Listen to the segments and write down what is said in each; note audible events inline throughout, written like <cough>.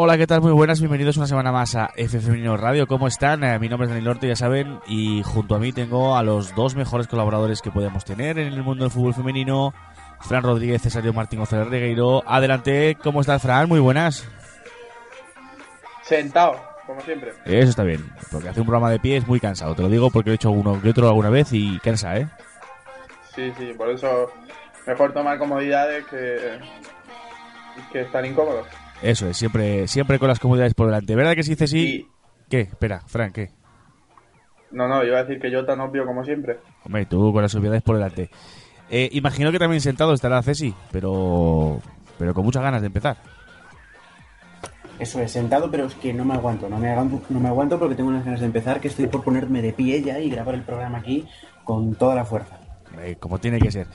Hola, ¿qué tal? Muy buenas, bienvenidos una semana más a F Femenino Radio. ¿Cómo están? Eh, mi nombre es Daniel Norte, ya saben, y junto a mí tengo a los dos mejores colaboradores que podemos tener en el mundo del fútbol femenino, Fran Rodríguez, Cesario Martín González Regueiro. Adelante, ¿cómo estás, Fran? Muy buenas. Sentado, como siempre. Eso está bien, porque hacer un programa de pie es muy cansado. Te lo digo porque lo he hecho uno que otro alguna vez y cansa, ¿eh? Sí, sí, por eso mejor tomar comodidades que, que estar incómodos. Eso es, siempre, siempre con las comodidades por delante. ¿Verdad que si dices sí? Y, ¿Qué? Espera, Fran, ¿qué? no, no, iba a decir que yo tan obvio como siempre. Hombre, tú con las obviedades por delante. Eh, imagino que también sentado estará Ceci, pero, pero con muchas ganas de empezar. Eso es, sentado, pero es que no me aguanto, no me aguanto, no me aguanto porque tengo unas ganas de empezar, que estoy por ponerme de pie ya y grabar el programa aquí con toda la fuerza. Eh, como tiene que ser.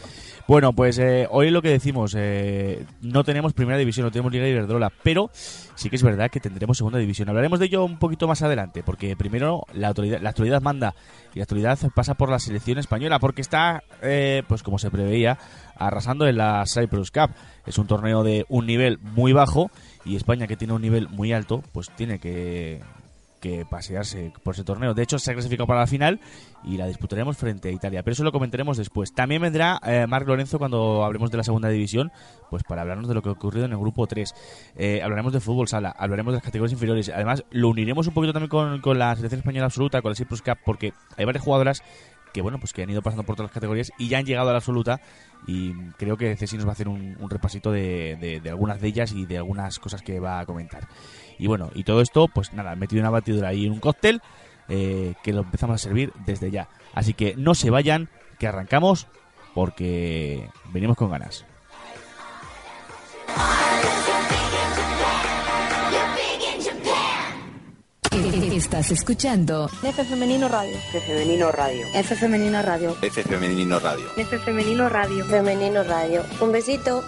Bueno, pues eh, hoy lo que decimos, eh, no tenemos primera división, no tenemos Liga Iberdrola, pero sí que es verdad que tendremos segunda división. Hablaremos de ello un poquito más adelante, porque primero la, autoridad, la actualidad manda y la actualidad pasa por la selección española, porque está, eh, pues como se preveía, arrasando en la Cyprus Cup. Es un torneo de un nivel muy bajo y España, que tiene un nivel muy alto, pues tiene que que pasearse por ese torneo. De hecho, se ha clasificado para la final y la disputaremos frente a Italia. Pero eso lo comentaremos después. También vendrá eh, Marc Lorenzo cuando hablemos de la segunda división, pues para hablarnos de lo que ha ocurrido en el grupo 3. Eh, hablaremos de fútbol sala, hablaremos de las categorías inferiores. Además, lo uniremos un poquito también con, con la selección española absoluta, con la Cyprus Cup, porque hay varias jugadoras que bueno pues que han ido pasando por todas las categorías y ya han llegado a la absoluta y creo que Ceci nos va a hacer un, repasito de- de algunas de ellas y de algunas cosas que va a comentar. Y bueno, y todo esto, pues nada, metido en una batidora y en un cóctel eh, que lo empezamos a servir desde ya. Así que no se vayan, que arrancamos porque venimos con ganas. Estás escuchando F Femenino Radio. F Femenino Radio. F Femenino Radio. F Femenino Radio. F Femenino Radio. Femenino Radio. Un besito.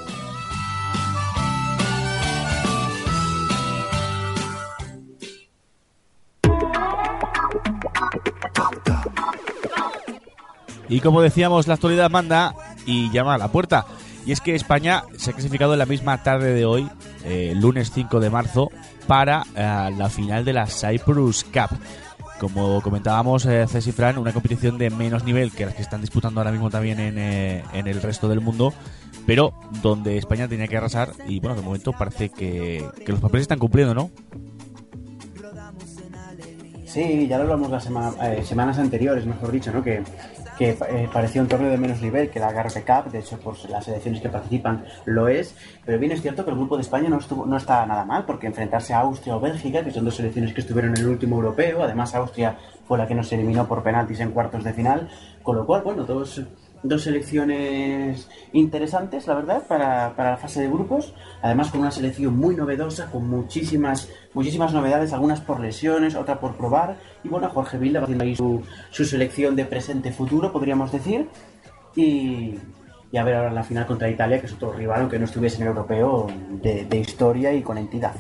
Y como decíamos, la actualidad manda y llama a la puerta. Y es que España se ha clasificado en la misma tarde de hoy, eh, lunes 5 de marzo, para eh, la final de la Cyprus Cup. Como comentábamos, eh, Fran, una competición de menos nivel que las que están disputando ahora mismo también en, eh, en el resto del mundo, pero donde España tenía que arrasar y bueno, de momento parece que, que los papeles están cumpliendo, ¿no? Sí, ya lo hablamos las sema- semanas anteriores, mejor dicho, ¿no? Que, que eh, parecía un torneo de menos nivel que la Garpe Cup, de hecho, pues las selecciones que participan lo es, pero bien es cierto que el grupo de España no, estuvo, no está nada mal, porque enfrentarse a Austria o Bélgica, que son dos selecciones que estuvieron en el último europeo, además Austria fue la que nos eliminó por penaltis en cuartos de final, con lo cual, bueno, dos, dos selecciones interesantes, la verdad, para, para la fase de grupos. Además, con una selección muy novedosa, con muchísimas, muchísimas novedades, algunas por lesiones, otra por probar. Y bueno, Jorge Vilda va haciendo ahí su, su selección de presente-futuro, podríamos decir. Y, y a ver ahora la final contra Italia, que es otro rival, aunque no estuviese en el europeo, de, historia y con entidad.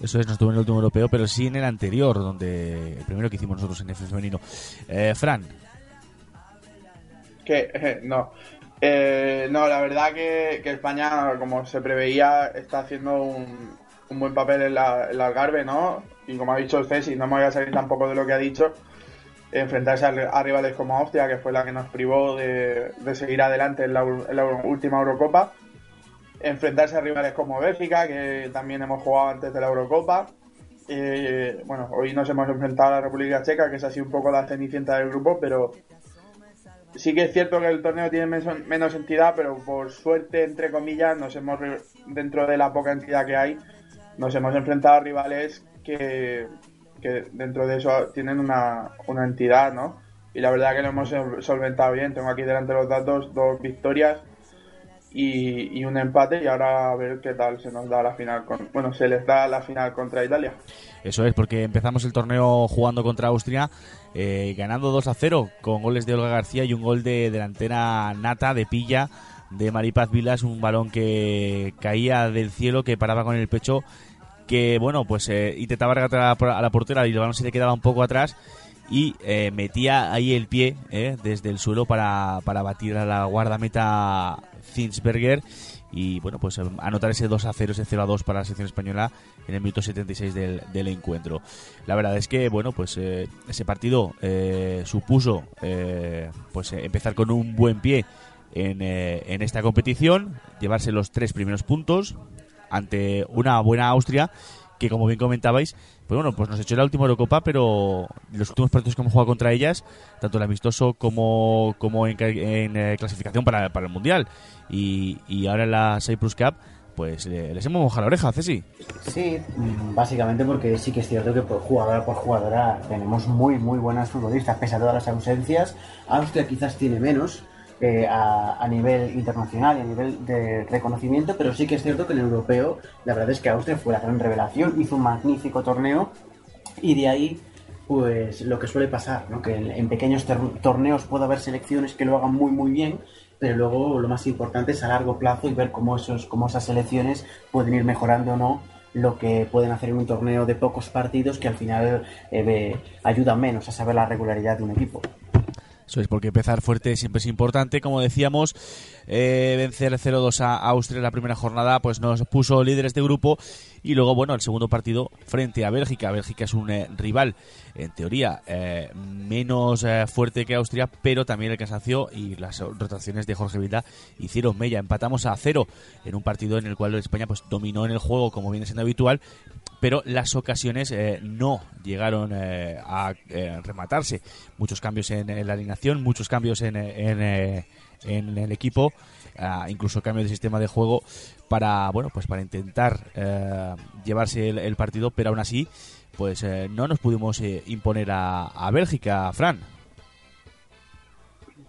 Eso es, no estuvo en el último europeo, pero sí en el anterior, donde el primero que hicimos nosotros en F femenino. Eh, Fran, Que eh, no. Eh, no, la verdad que, que España, como se preveía, está haciendo un, un buen papel en la, en la Algarve, ¿no? Y como ha dicho el no me voy a salir tampoco de lo que ha dicho, enfrentarse a, rivales como Austria, que fue la que nos privó de, de seguir adelante en la, en la última Eurocopa, enfrentarse a rivales como Bélgica, que también hemos jugado antes de la Eurocopa. Eh, bueno, hoy nos hemos enfrentado a la República Checa, que es así un poco la cenicienta del grupo, pero sí que es cierto que el torneo tiene menos, entidad, pero por suerte, entre comillas, nos hemos, dentro de la poca entidad que hay, nos hemos enfrentado a rivales que, que dentro de eso tienen una, una entidad, ¿no? Y la verdad que lo hemos sol- solventado bien. Tengo aquí delante los datos, dos victorias y, un empate y ahora a ver qué tal se nos da la final. Con, bueno, se les da la final contra Italia. Eso es, porque empezamos el torneo jugando contra Austria, eh, ganando 2 a 0 con goles de Olga García y un gol de delantera nata de pilla de Maripaz Vilas, un balón que caía del cielo, que paraba con el pecho, que bueno, pues eh, intentaba regatar a la portera y el balón se le quedaba un poco atrás y eh, metía ahí el pie eh, desde el suelo para, para batir a la guardameta Zinsberger y bueno, pues eh, anotar ese 2 a 0, ese 0 a 2 para la selección española en el minuto 76 del, del encuentro. La verdad es que, bueno, pues eh, ese partido eh, supuso eh, pues empezar con un buen pie en, en esta competición, llevarse los tres primeros puntos ante una buena Austria que como bien comentabais, pues bueno, pues nos echó la última Eurocopa, pero los últimos partidos que hemos jugado contra ellas, tanto el amistoso como, como en, en, eh, clasificación para, para el Mundial y, y ahora en la Cyprus Cup, pues eh, les hemos mojado la oreja, Ceci. Sí, básicamente porque sí que es cierto que por jugadora por jugadora tenemos muy, muy buenas futbolistas, pese a todas las ausencias. Austria quizás tiene menos eh, a, nivel internacional y a nivel de reconocimiento, pero sí que es cierto que en el europeo, la verdad es que Austria fue la gran revelación, hizo un magnífico torneo y de ahí pues lo que suele pasar, que en, pequeños tor- torneos puede haber selecciones que lo hagan muy muy bien, pero luego lo más importante es a largo plazo y ver cómo, esos, cómo esas selecciones pueden ir mejorando o no lo que pueden hacer en un torneo de pocos partidos que al final eh, ayudan menos a saber la regularidad de un equipo. Eso es porque empezar fuerte siempre es importante. Como decíamos, eh, vencer 0-2 a Austria en la primera jornada pues nos puso líderes de grupo y luego, bueno, el segundo partido frente a Bélgica. Bélgica es un eh, rival, en teoría, eh, menos fuerte que Austria, pero también el cansancio y las rotaciones de Jorge Vilda hicieron mella. Empatamos a cero en un partido en el cual España pues dominó en el juego como viene siendo habitual, pero las ocasiones no llegaron a rematarse. Muchos cambios en, la alineación, muchos cambios en, en el equipo, ah, incluso cambio de sistema de juego para bueno pues para intentar eh, llevarse el, partido, pero aún así pues eh, no nos pudimos eh, imponer a, a Bélgica, Fran.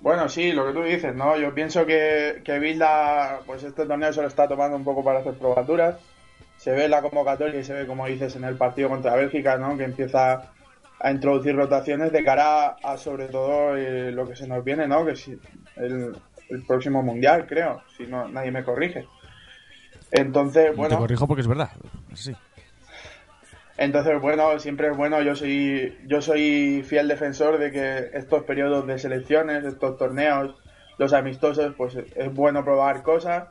Bueno, sí, lo que tú dices, ¿no? Yo pienso que, que Bilda, pues este torneo se lo está tomando un poco para hacer probaturas. Se ve la convocatoria y se ve, como dices, en el partido contra Bélgica, ¿no? Que empieza a introducir rotaciones de cara a, sobre todo, eh, lo que se nos viene, ¿no? Que si el, el próximo Mundial, creo, si no nadie me corrige. Entonces, Te bueno... corrijo porque es verdad. Sí. Entonces, bueno, siempre es bueno, yo soy, yo soy fiel defensor de que estos periodos de selecciones, estos torneos, los amistosos, pues es bueno probar cosas,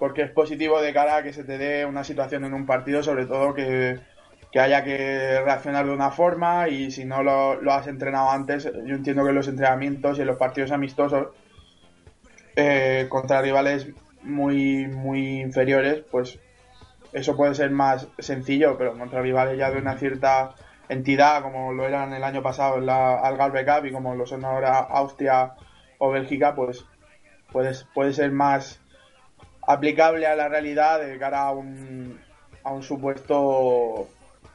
porque es positivo de cara a que se te dé una situación en un partido, sobre todo que, que haya que reaccionar de una forma y si no lo, has entrenado antes, yo entiendo que en los entrenamientos y en los partidos amistosos eh, contra rivales muy, muy inferiores, pues eso puede ser más sencillo, pero contra rivales ya de una cierta entidad, como lo eran el año pasado en la Algarve Cup y como lo son ahora Austria o Bélgica, pues puede, puede ser más aplicable a la realidad de cara a un, a un supuesto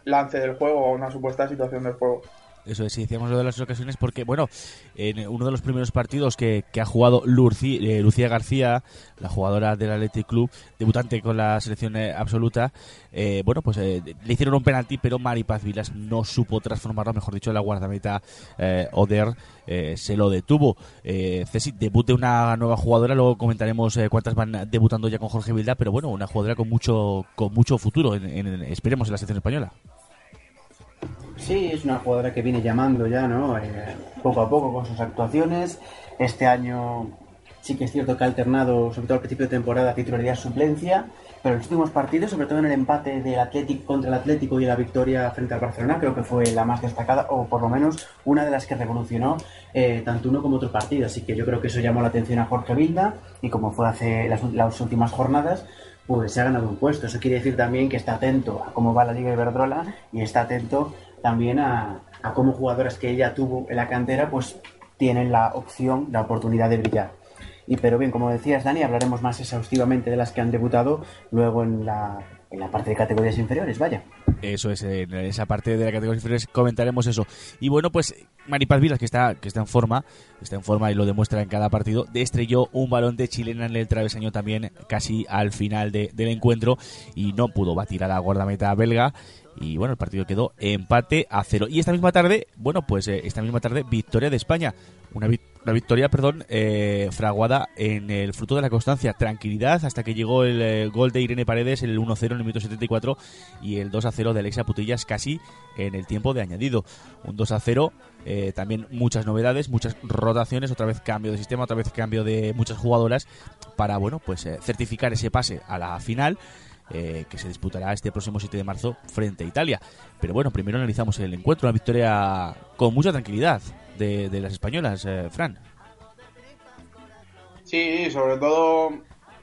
lance del juego o una supuesta situación del juego. Eso es, decíamos lo de las ocasiones porque, bueno, en uno de los primeros partidos que, que ha jugado eh, Lucía García, la jugadora del Athletic Club, debutante con la selección eh, absoluta, eh, bueno, pues eh, le hicieron un penalti, pero Mari Paz Vilas no supo transformarlo, mejor dicho, la guardameta Oder se lo detuvo. Ceci, debut de una nueva jugadora, luego comentaremos cuántas van debutando ya con Jorge Vilda, pero bueno, una jugadora con mucho con mucho futuro, en- esperemos, en la selección española. Sí, es una jugadora que viene llamando ya, ¿no? Eh, poco a poco con sus actuaciones. Este año sí que es cierto que ha alternado, sobre todo al principio de temporada, titularidad-suplencia, pero en los últimos partidos, sobre todo en el empate del Atlético contra el Atlético y la victoria frente al Barcelona, creo que fue la más destacada, o por lo menos una de las que revolucionó eh, tanto uno como otro partido. Así que yo creo que eso llamó la atención a Jorge Vilda, y como fue hace las, las últimas jornadas, pues se ha ganado un puesto. Eso quiere decir también que está atento a cómo va la Liga Iberdrola y está atento también a, a cómo jugadoras que ella tuvo en la cantera, pues tienen la opción, la oportunidad de brillar. Y pero bien, como decías Dani, hablaremos más exhaustivamente de las que han debutado luego en la, en la parte de categorías inferiores, vaya. Eso es, en esa parte de la categoría inferiores comentaremos eso. Y bueno, pues Maripaz Vilas, que está, que está en forma, está en forma y lo demuestra en cada partido, estrelló un balón de chilena en el travesaño también casi al final de- del encuentro y no pudo batir a la guardameta belga. Y bueno, el partido quedó empate a cero. Y esta misma tarde, bueno, pues eh, esta misma tarde, victoria de España. Una, vi- una victoria, perdón, eh, fraguada en el fruto de la constancia. Tranquilidad hasta que llegó el eh, gol de Irene Paredes, el 1-0 en el minuto 74 y el 2-0 de Alexia Putillas casi en el tiempo de añadido. Un 2-0, eh, también muchas novedades, muchas rotaciones, otra vez cambio de sistema, otra vez cambio de muchas jugadoras para, bueno, pues certificar ese pase a la final eh, que se disputará este próximo 7 de marzo frente a Italia. Pero bueno, primero analizamos el encuentro, una victoria con mucha tranquilidad de, de las españolas, eh, Fran. Sí, sobre todo,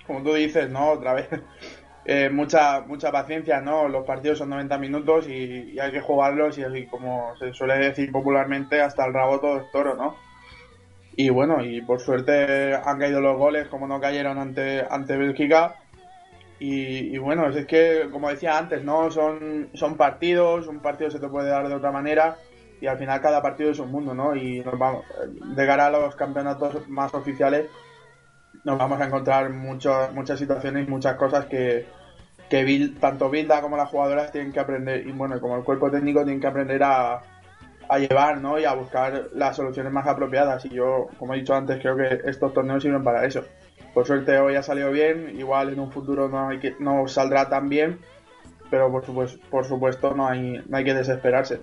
como tú dices, ¿no? Otra vez, <laughs> eh, mucha mucha paciencia, ¿no? Los partidos son 90 minutos y, y hay que jugarlos y, así como se suele decir popularmente, hasta el rabo todo es toro, ¿no? Y bueno, y por suerte han caído los goles como no cayeron ante, ante Bélgica. Y, y bueno, es que, como decía antes, ¿no? Son, son partidos, un partido se te puede dar de otra manera y al final cada partido es un mundo, ¿no? Y nos vamos, de a los campeonatos más oficiales, nos vamos a encontrar mucho- muchas situaciones, muchas cosas que, que tanto Bilda como las jugadoras tienen que aprender, y bueno, como el cuerpo técnico tienen que aprender a, a llevar, ¿no? Y a buscar las soluciones más apropiadas. Y yo, como he dicho antes, creo que estos torneos sirven para eso. Por suerte hoy ha salido bien, igual en un futuro no, hay que, no saldrá tan bien, pero por supuesto, por supuesto no, hay, no hay que desesperarse.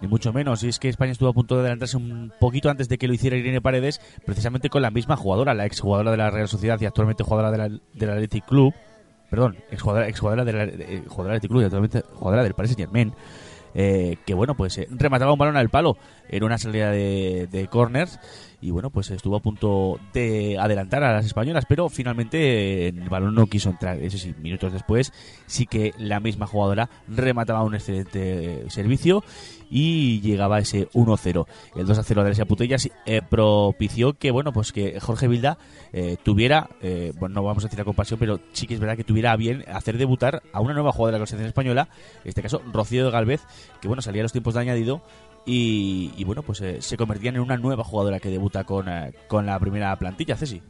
Ni mucho menos, y es que España estuvo a punto de adelantarse un poquito antes de que lo hiciera Irene Paredes, precisamente con la misma jugadora, la exjugadora de la Real Sociedad y actualmente jugadora de la- del Athletic Club, perdón, exjugadora, exjugadora de la- eh, jugadora del Athletic Club y actualmente jugadora del Paris Saint Germain, eh, que bueno, pues eh, remataba un balón al palo en una salida de, de corners y bueno, pues estuvo a punto de adelantar a las españolas, pero finalmente eh, el balón no quiso entrar. Eso sí, minutos después sí que la misma jugadora remataba un excelente eh, servicio y llegaba ese 1-0. El 2-0 de Alessia Putellas eh, propició que, bueno, pues que Jorge Vilda tuviera, bueno, no vamos a decir la compasión, pero sí que es verdad que tuviera bien hacer debutar a una nueva jugadora de la selección española, en este caso Rocío de Galvez, que bueno, salía a los tiempos de añadido y, y, bueno, pues eh, se convertía en una nueva jugadora que debuta con, eh, con la primera plantilla, Ceci.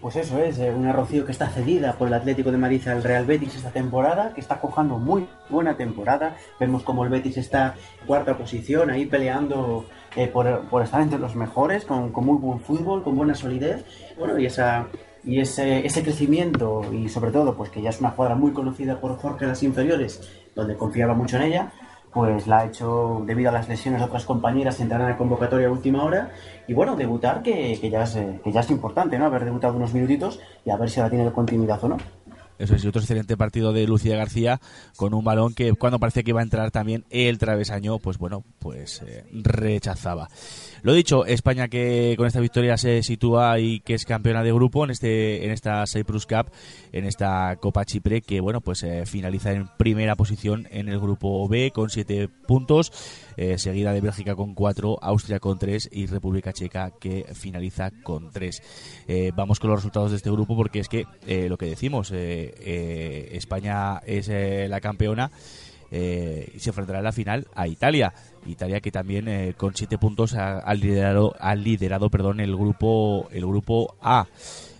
Pues eso es, eh, una Rocío que está cedida por el Atlético de Madrid al Real Betis esta temporada, que está cojando muy buena temporada. Vemos como el Betis está cuarta posición, ahí peleando eh, por, por estar entre los mejores, con, con muy buen fútbol, con buena solidez. Bueno, y esa y ese, ese crecimiento, y sobre todo, pues que ya es una jugadora muy conocida por Jorge en las inferiores, donde confiaba mucho en ella, pues la ha hecho debido a las lesiones de otras compañeras entrar en la convocatoria a última hora y bueno, debutar que, que ya es, eh, que ya es importante, ¿no? Haber debutado unos minutitos y a ver si ahora tiene continuidad o no. Eso es, otro excelente partido de Lucía García con un balón que cuando parecía que iba a entrar también el travesaño, pues bueno, pues eh, rechazaba. Lo dicho, España que con esta victoria se sitúa y que es campeona de grupo en este en esta Cyprus Cup, en esta Copa Chipre que bueno, pues eh, finaliza en primera posición en el grupo B con siete puntos, eh, seguida de Bélgica con cuatro, Austria con tres y República Checa que finaliza con tres. Eh, vamos con los resultados de este grupo porque es que eh, lo que decimos, eh, España es la campeona eh, y se enfrentará en la final a Italia. Italia que también eh, con siete puntos ha, liderado, ha liderado perdón, el grupo el grupo A.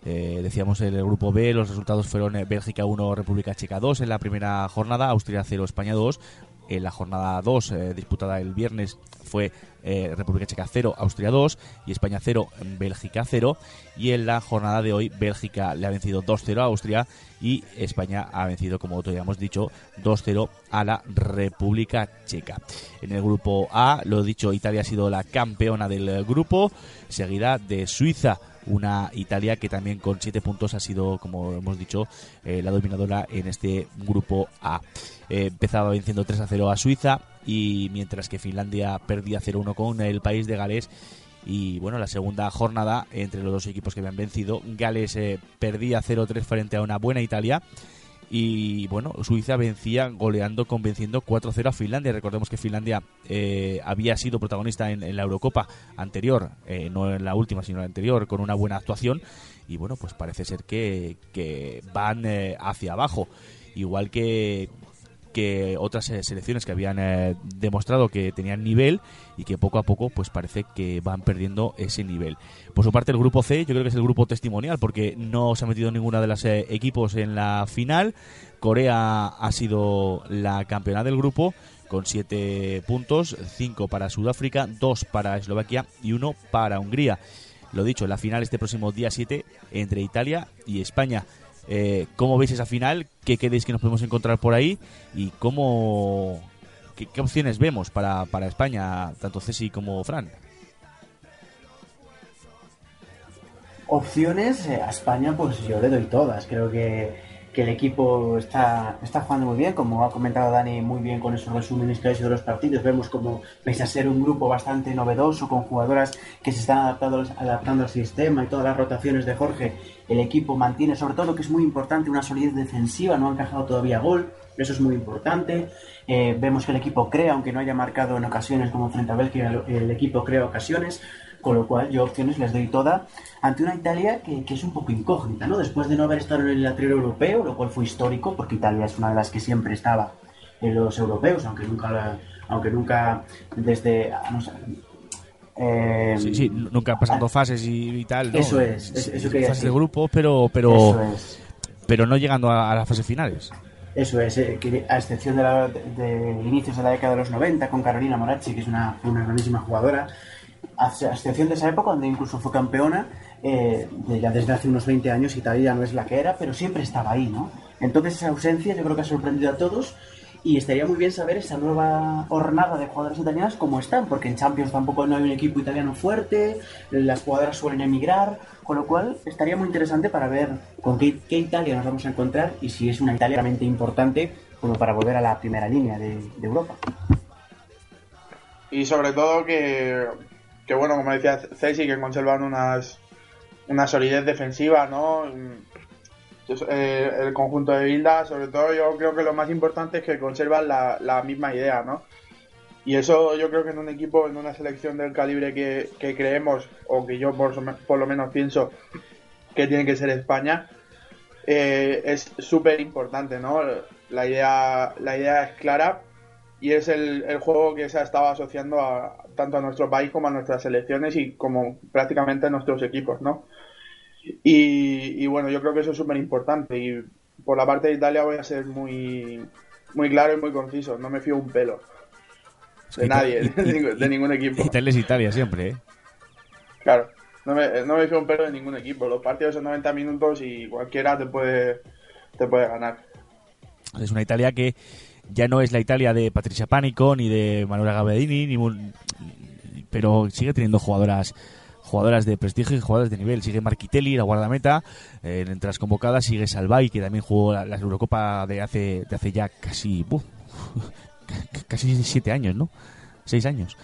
Eh, decíamos en el grupo B, los resultados fueron Bélgica 1, República Checa 2 en la primera jornada, Austria 0, España 2. En la jornada 2, eh, disputada el viernes, fue eh, República Checa 0, Austria 2 y España 0, Bélgica 0. Y en la jornada de hoy, Bélgica le ha vencido 2-0 a Austria y España ha vencido, como ya hemos dicho, 2-0 a la República Checa. En el grupo A, lo dicho, Italia ha sido la campeona del grupo, seguida de Suiza una Italia que también con 7 puntos ha sido, como hemos dicho, eh, la dominadora en este grupo A. Eh, empezaba venciendo 3 a 0 a Suiza y mientras que Finlandia perdía 0-1 con el país de Gales. Y bueno, la segunda jornada entre los dos equipos que habían vencido, Gales eh, perdía 0-3 frente a una buena Italia. Y bueno, Suiza vencía goleando, convenciendo 4-0 a Finlandia. Recordemos que Finlandia eh, había sido protagonista en, la Eurocopa anterior, eh, no en la última, sino en la anterior, con una buena actuación. Y bueno, pues parece ser que, que van eh, hacia abajo. Igual que, que otras eh, selecciones que habían eh, demostrado que tenían nivel y que poco a poco pues parece que van perdiendo ese nivel. Por su parte el grupo C yo creo que es el grupo testimonial porque no se ha metido ninguna de las eh, equipos en la final. Corea ha sido la campeona del grupo con 7 puntos, 5 para Sudáfrica, 2 para Eslovaquia y 1 para Hungría. Lo dicho, la final este próximo día 7 entre Italia y España. Eh, ¿Cómo veis esa final? ¿Qué queréis que nos podemos encontrar por ahí? ¿Y cómo, qué, opciones vemos para, para España, tanto Ceci como Fran? Opciones eh, a España, pues yo le doy todas. Creo que, que el equipo está, está jugando muy bien, como ha comentado Dani muy bien con esos resúmenes que ha hecho de los partidos. Vemos como, pese a ser un grupo bastante novedoso, con jugadoras que se están adaptando, adaptando al sistema y todas las rotaciones de Jorge, el equipo mantiene, sobre todo, que es muy importante, una solidez defensiva. No ha encajado todavía gol. Eso es muy importante. Eh, vemos que el equipo crea, aunque no haya marcado en ocasiones como frente a Bélgica, el, equipo crea ocasiones. Con lo cual, yo opciones les doy toda ante una Italia que, es un poco incógnita, ¿no? Después de no haber estado en el anterior europeo, lo cual fue histórico, porque Italia es una de las que siempre estaba en los europeos, aunque nunca, aunque nunca desde. no eh, Sí, sí, nunca pasando fases y, y tal. ¿no? Eso es, es- eso quería Fases de grupo, pero, pero, es. pero no llegando a, a las fases finales. Eso es, eh, que a excepción de, la- de- de inicios de la década de los 90 con Carolina Morachi, que es una, una grandísima jugadora, a a excepción de esa época donde incluso fue campeona, eh, de- ya desde hace unos 20 años Italia no es la que era, pero siempre estaba ahí, ¿no? Entonces esa ausencia yo creo que ha sorprendido a todos y estaría muy bien saber esa nueva hornada de jugadoras italianas cómo están, porque en Champions tampoco no hay un equipo italiano fuerte, las jugadoras suelen emigrar, con lo cual estaría muy interesante para ver con qué, qué Italia nos vamos a encontrar y si es una Italia realmente importante como para volver a la primera línea de, de Europa. Y sobre todo que, que bueno, como decía Ceci, que conservan unas, una solidez defensiva, ¿no? Eh, el conjunto de Bilda, sobre todo yo creo que lo más importante es que conservan la, la misma idea, ¿no? Y eso yo creo que en un equipo, en una selección del calibre que, que creemos, o que yo por lo menos pienso que tiene que ser España, eh, es súper importante, ¿no? La idea, la idea es clara y es el, el juego que se ha estado asociando a, tanto a nuestro país como a nuestras selecciones y como prácticamente a nuestros equipos, ¿no? Y, y bueno, yo creo que eso es súper importante y por la parte de Italia voy a ser muy, muy claro y muy conciso, no me fío un pelo de nadie, y- <laughs> de, y- ningún- de ningún equipo. Italia es Italia siempre, ¿eh? Claro, no me, no me fío un pelo de ningún equipo. Los partidos son 90 minutos y cualquiera te puede, te puede ganar. Es una Italia que ya no es la Italia de Patricia Pánico ni de Manuela Gabedini, ni pero sigue teniendo jugadoras jugadoras de prestigio y jugadoras de nivel. Sigue Marquitelli, la guardameta, eh, entre las convocadas sigue Salvay, que también jugó la, Eurocopa de hace, de hace ya casi casi siete años, ¿no? Seis años.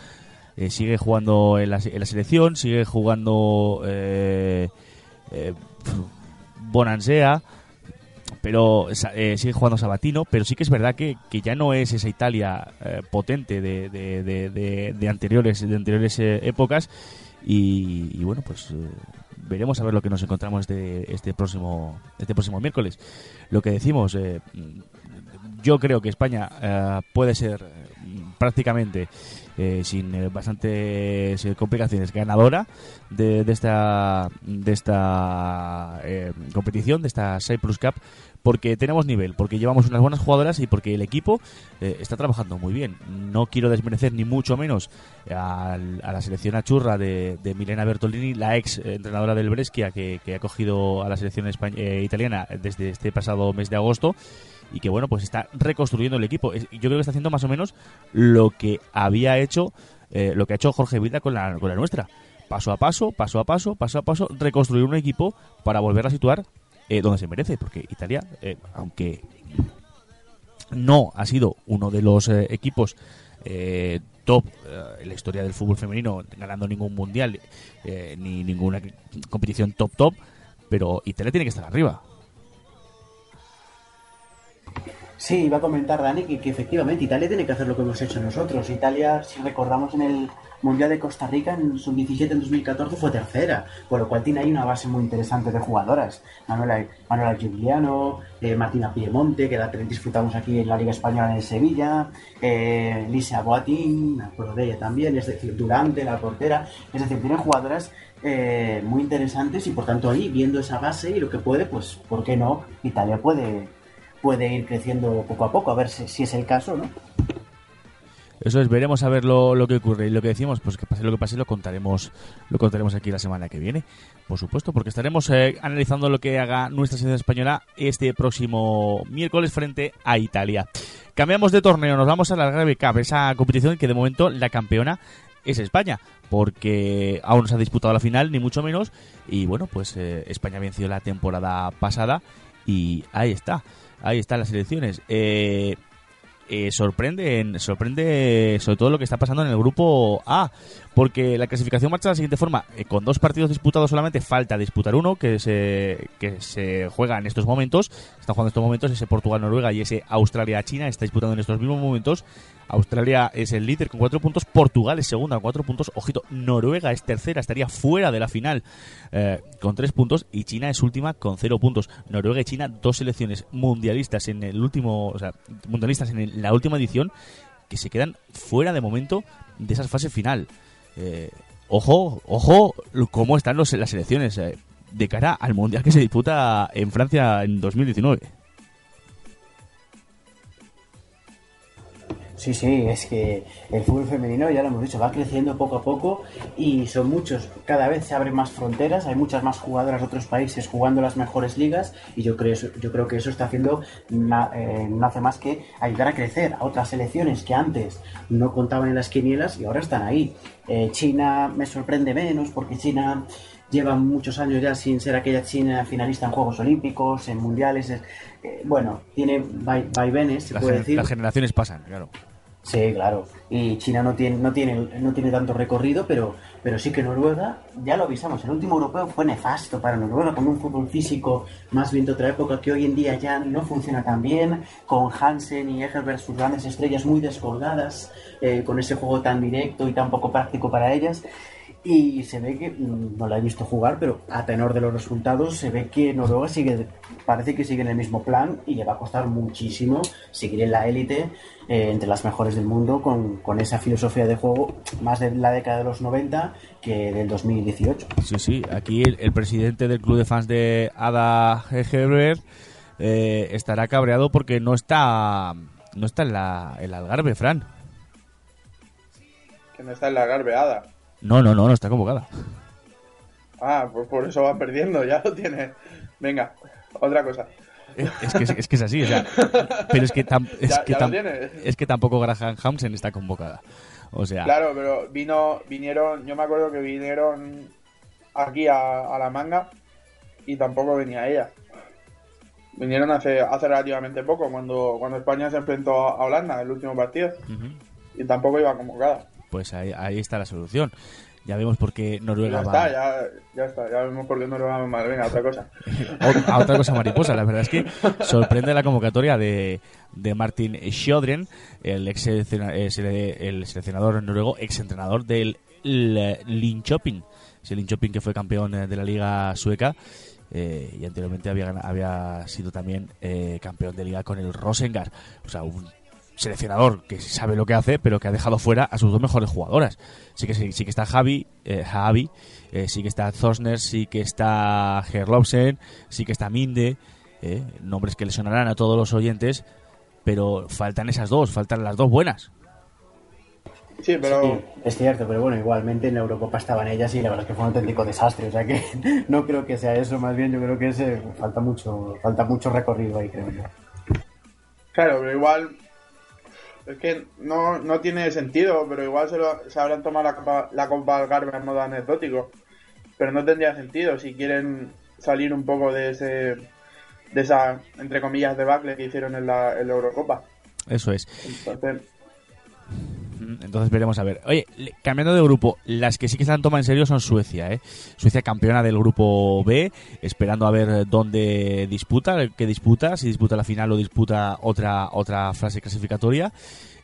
Eh, sigue jugando en la, en la selección, sigue jugando eh, eh, Bonansea, pero eh, sigue jugando Sabatino, pero sí que es verdad que, que ya no es esa Italia potente de, de, de- de- anteriores de anteriores épocas y, y bueno pues eh, veremos a ver lo que nos encontramos este, este próximo este próximo miércoles. Lo que decimos eh, yo creo que España eh, puede ser prácticamente eh, sin eh, bastantes eh, complicaciones ganadora de, de esta de esta competición de esta Cyprus Cup porque tenemos nivel, porque llevamos unas buenas jugadoras y porque el equipo está trabajando muy bien. No quiero desmerecer ni mucho menos al- a la selección achurra de, Milena Bertolini, la ex entrenadora del Brescia que, que ha cogido a la selección italiana desde este pasado mes de agosto y que bueno pues está reconstruyendo el equipo. Yo creo que está haciendo más o menos lo que había hecho, eh, lo que ha hecho Jorge Vilda con la, con la nuestra. Paso a paso, paso a paso, paso a paso, reconstruir un equipo para volver a situar eh, donde se merece, porque Italia, eh, aunque no ha sido uno de los eh, equipos top en la historia del fútbol femenino, ganando ningún mundial ni ninguna competición top top, pero Italia tiene que estar arriba. Sí, iba a comentar Dani que, que efectivamente Italia tiene que hacer lo que hemos hecho nosotros. Italia, si recordamos en el Mundial de Costa Rica en sub-17 en 2014 fue tercera, por lo cual tiene ahí una base muy interesante de jugadoras. Manuela, Manuela Giuliano, eh, Martina Piemonte, que la disfrutamos aquí en la Liga Española en Sevilla, eh, Lisa Boatín, me acuerdo de ella también, es decir, Durante, la portera, es decir, tienen jugadoras eh, muy interesantes y por tanto ahí, viendo esa base y lo que puede, pues, ¿por qué no? Italia puede, puede ir creciendo poco a poco, a ver si, si es el caso, ¿no? Eso es, veremos a ver lo, lo que ocurre. Y lo que decimos, pues que pase lo que pase, lo contaremos, lo contaremos aquí la semana que viene. Por supuesto, porque estaremos eh, analizando lo que haga nuestra selección española este próximo miércoles frente a Italia. Cambiamos de torneo, nos vamos a la Algarve Cup, esa competición que de momento la campeona es España, porque aún no se ha disputado la final, ni mucho menos. Y bueno, pues eh, España venció la temporada pasada y ahí está, ahí están las elecciones. Eh, eh, sorprende, sorprende sobre todo lo que está pasando en el grupo A, porque la clasificación marcha de la siguiente forma, eh, con dos partidos disputados solamente, falta disputar uno que se, que se juega en estos momentos, está jugando en estos momentos, ese Portugal-Noruega y ese Australia-China, está disputando en estos mismos momentos, Australia es el líder con cuatro puntos, Portugal es segunda con cuatro puntos, ojito, Noruega es tercera, estaría fuera de la final eh, con tres puntos y China es última con cero puntos. Noruega y China, dos selecciones mundialistas en el último, o sea, mundialistas en la última edición que se quedan fuera de momento de esa fase final. Eh, ojo, ojo, cómo están los, las selecciones eh, de cara al mundial que se disputa en Francia en 2019. Sí, sí, es que el fútbol femenino, ya lo hemos dicho, va creciendo poco a poco y son muchos, cada vez se abren más fronteras, hay muchas más jugadoras de otros países jugando las mejores ligas y yo creo, yo creo que eso está haciendo, na- eh, no hace más que ayudar a crecer a otras selecciones que antes no contaban en las quinielas y ahora están ahí. Eh, China me sorprende menos porque China lleva muchos años ya sin ser aquella China finalista en Juegos Olímpicos, en Mundiales, es- eh, bueno, tiene vai- vaivenes, se Las, puede decir. las generaciones pasan, claro. Sí, claro. Y China no tiene, no tiene, no tiene tanto recorrido, pero, pero sí que Noruega, ya lo avisamos, el último europeo fue nefasto para Noruega, con un fútbol físico más bien de otra época que hoy en día ya no funciona tan bien, con Hansen y Egerberg, sus grandes estrellas muy descolgadas, eh, con ese juego tan directo y tan poco práctico para ellas. Y se ve que, mm, no la he visto jugar, pero a tenor de los resultados, se ve que Noruega sigue, parece que sigue en el mismo plan y le va a costar muchísimo seguir en la élite, eh, entre las mejores del mundo, con, con esa filosofía de juego más de la década de los 90 que del 2018. Sí, sí, aquí el, el presidente del club de fans de Ada Hegerberg eh, estará cabreado porque no está no está en la el Algarve, Fran. Que no está en la garbeada. No, no, no, no está convocada. Ah, pues por eso va perdiendo, ya lo tiene. Venga, otra cosa. Es es que, es que es así, o sea, pero es que, tam- <laughs> es, Ya- que ya lo tam- tiene. es que tampoco Graham Hamsen está convocada. O sea, Claro, pero vino, vinieron, yo me acuerdo que vinieron aquí a, a la manga y tampoco venía ella. Vinieron hace, hace relativamente poco, cuando, cuando España se enfrentó a Holanda en el último partido. Y tampoco iba convocada. Pues ahí, ahí está la solución. Ya vemos por qué Noruega ya va está, ya, ya está, ya vemos por qué no lo vamos mal. Venga, otra cosa. <laughs> A otra cosa mariposa. La verdad es que sorprende la convocatoria de, de Martin Sjögren, el ex eh, el seleccionador noruego, ex entrenador del Linköping. Ese Linköping que fue campeón eh, de la liga sueca eh, y anteriormente había, había sido también eh, campeón de liga con el Rosengard. O sea, un seleccionador que sabe lo que hace, pero que ha dejado fuera a sus dos mejores jugadoras. Sí que sí, sí que está Javi, eh, Javi eh, sí que está Zosner, sí que está Gerlopsen, sí que está Minde, eh, nombres que le sonarán a todos los oyentes, pero faltan esas dos, faltan las dos buenas. Sí, pero Sí, es cierto, pero bueno, igualmente en la Eurocopa estaban ellas y la verdad es que fue un auténtico desastre. O sea que <laughs> no creo que sea eso, más bien yo creo que es, eh, falta mucho falta mucho recorrido ahí, creo yo. Claro, pero igual. Es que no, no tiene sentido, pero igual se, lo, se habrán tomado la Copa, la Copa Algarve en modo anecdótico. Pero no tendría sentido si quieren salir un poco de ese. de esa, entre comillas, debacle que hicieron en la, en la Eurocopa. Eso es. Entonces, entonces veremos a ver. Oye, cambiando de grupo, las que sí que se han tomado en serio son Suecia, ¿eh? Suecia campeona del grupo B, esperando a ver dónde disputa, qué disputa, si disputa la final o disputa otra otra fase clasificatoria.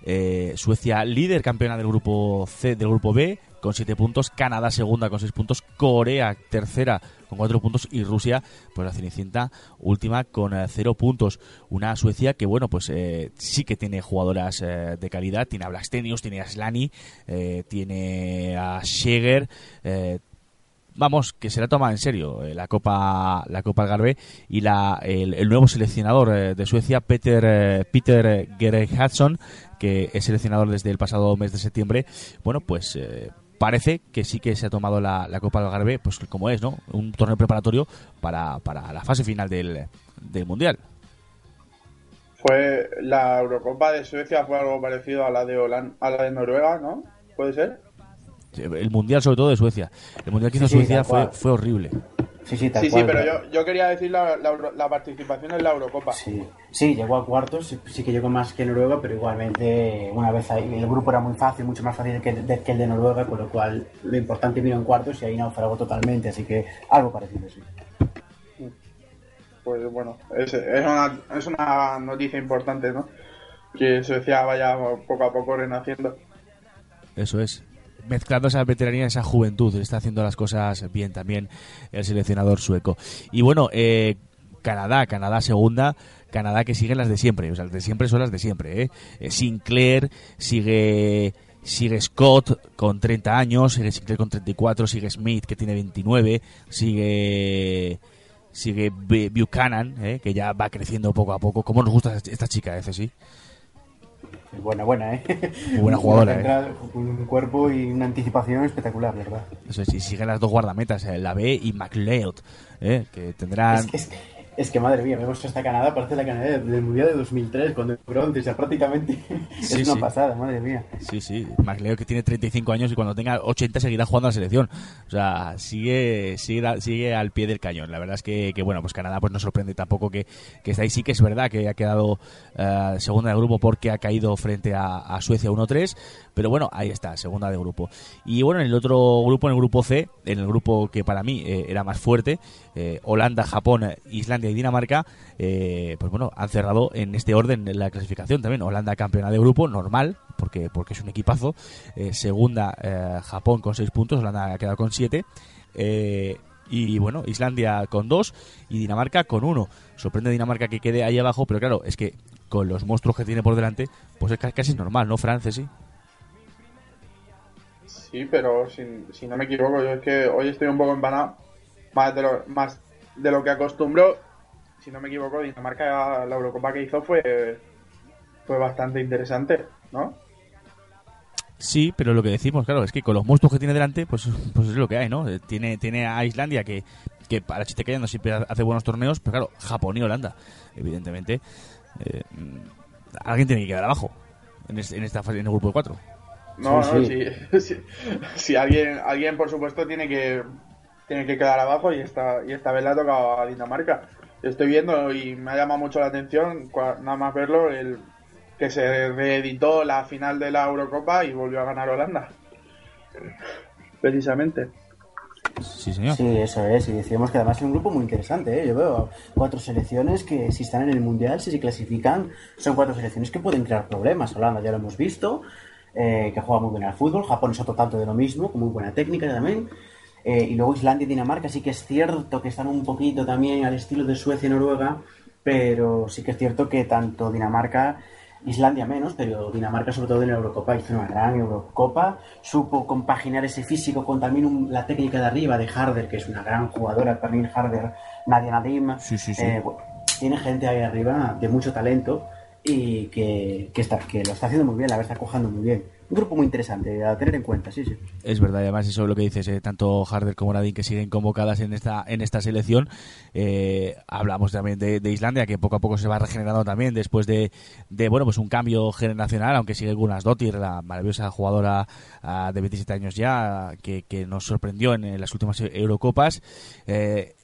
Eh, Suecia líder campeona del grupo C del grupo B con 7 puntos, Canadá segunda con 6 puntos, Corea tercera con 4 puntos. Y Rusia pues la Cenicienta última con 0 puntos. Una Suecia que bueno pues eh, sí que tiene jugadoras eh, de calidad, tiene a Blastenius, tiene a Slani, eh, tiene a Scheger, eh, vamos, que se la toma en serio eh, la Copa la Copa Algarve y la, el, nuevo seleccionador eh, de Suecia, Peter, eh, Peter Gerhardsson, que es seleccionador desde el pasado mes de septiembre, bueno, pues eh, parece que sí que se ha tomado la, Copa Algarve, pues como es, ¿no? Un torneo preparatorio para, para la fase final del, del Mundial. Fue la Eurocopa de Suecia fue algo parecido a la de a la de Noruega, ¿no? ¿Puede ser? El Mundial sobre todo de Suecia. El Mundial que hizo Sí, sí, Suecia fue, fue horrible. Sí, sí, tal Sí, sí, pero claro. yo, yo quería decir la, la, participación en la Eurocopa. Sí, sí, llegó a cuartos, sí, sí que llegó más que Noruega, pero igualmente una vez ahí el grupo era muy fácil, mucho más fácil que, de- que el de Noruega, con lo cual lo importante vino en cuartos y ahí naufragó totalmente, así que algo parecido, sí. Pues bueno, es, es, una, es una noticia importante, ¿no? Que Suecia vaya poco a poco renaciendo. Eso es. Mezclando esa veteranía, esa juventud, está haciendo las cosas bien también el seleccionador sueco. Y bueno, eh, Canadá, Canadá segunda, Canadá que siguen las de siempre, o sea, las de siempre son las de siempre. ¿eh? Eh, Sinclair, sigue, sigue Scott con 30 años, sigue Sinclair con 34, sigue Smith que tiene 29, sigue sigue Bu- Buchanan, ¿eh? que ya va creciendo poco a poco. ¿Cómo nos gusta esta chica, eh, Buena, buena, ¿eh? Muy buena <laughs> jugadora, central, Un cuerpo y una anticipación espectacular, ¿verdad? Eso es, y siguen las dos guardametas, eh, la B y McLeod, ¿eh? que tendrán... Es, es- es que madre mía, vemos esta Canadá, parece la Canadá del Mundial de 2003, cuando bronce, o sea, prácticamente <laughs> Sí, es una sí. pasada, madre mía. Sí, sí, McLeod que tiene 35 años y cuando tenga 80 seguirá jugando a la selección. O sea, sigue sigue, sigue al pie del cañón. La verdad es que, que, bueno, pues Canadá pues no sorprende tampoco que, que está ahí. Sí que es verdad que ha quedado eh, segunda de grupo porque ha caído frente a, a Suecia 1-3. Pero bueno, ahí está, segunda de grupo. Y bueno, en el otro grupo, en el grupo C, en el grupo que para mí eh, era más fuerte, eh, Holanda, Japón, Islandia y Dinamarca, eh, pues bueno, han cerrado en este orden la clasificación también. Holanda campeona de grupo, normal, porque, porque es un equipazo. Eh, segunda, eh, Japón con 6 puntos, Holanda ha quedado con 7. y bueno, Islandia con 2 y Dinamarca con 1. Sorprende Dinamarca que quede ahí abajo, pero claro, es que con los monstruos que tiene por delante, pues es ca- casi normal, ¿no, Frances? Sí. Sí, pero si, si no me equivoco, yo es que hoy estoy un poco empanado. Más de lo, más de lo que acostumbro. Si no me equivoco, Dinamarca, la Eurocopa que hizo fue, fue bastante interesante, ¿no? Sí, pero lo que decimos, claro, es que con los monstruos que tiene delante, pues, pues es lo que hay, ¿no? Eh, Tiene, tiene a Islandia que, que para chiste callando siempre hace buenos torneos, pero claro, Japón y Holanda, evidentemente. eh, mm, alguien tiene que quedar abajo en, es- en esta fase, en el grupo de cuatro. No, Sí, no, sí. si, si, si alguien, alguien por supuesto tiene que tiene que quedar abajo y esta, y esta vez le ha tocado a Dinamarca. Yo estoy viendo y me ha llamado mucho la atención, nada más verlo, el que se reeditó la final de la Eurocopa y volvió a ganar Holanda. <laughs> Precisamente. Sí, señor. Sí, eso es, y decíamos que además es un grupo muy interesante, ¿eh? Yo veo cuatro selecciones que si están en el Mundial, si se clasifican, son cuatro selecciones que pueden crear problemas. Holanda ya lo hemos visto, eh, que juega muy bien al fútbol, Japón es otro tanto de lo mismo, con muy buena técnica también. Eh, y luego Islandia y Dinamarca sí que es cierto que están un poquito también al estilo de Suecia y Noruega, pero sí que es cierto que tanto Dinamarca, Islandia menos, pero Dinamarca sobre todo en la Eurocopa hizo una gran Eurocopa, supo compaginar ese físico con también un- la técnica de arriba de Harder, que es una gran jugadora, Pernil Harder, Nadia Nadim, Sí, sí, sí. eh, bueno, tiene gente ahí arriba de mucho talento y que, que, está, que lo está haciendo muy bien, la verdad está cojando muy bien. Un grupo muy interesante a tener en cuenta, sí, sí. Es verdad, además eso es lo que dices, eh, tanto Harder como Nadine que siguen convocadas en esta en esta selección. Eh, hablamos también de, Islandia, que poco a poco se va regenerando también después de, de bueno pues un cambio generacional, aunque sigue Gunas Dottir, la maravillosa jugadora ah, de 27 años ya, que, que nos sorprendió en, en las últimas Eurocopas. Eh,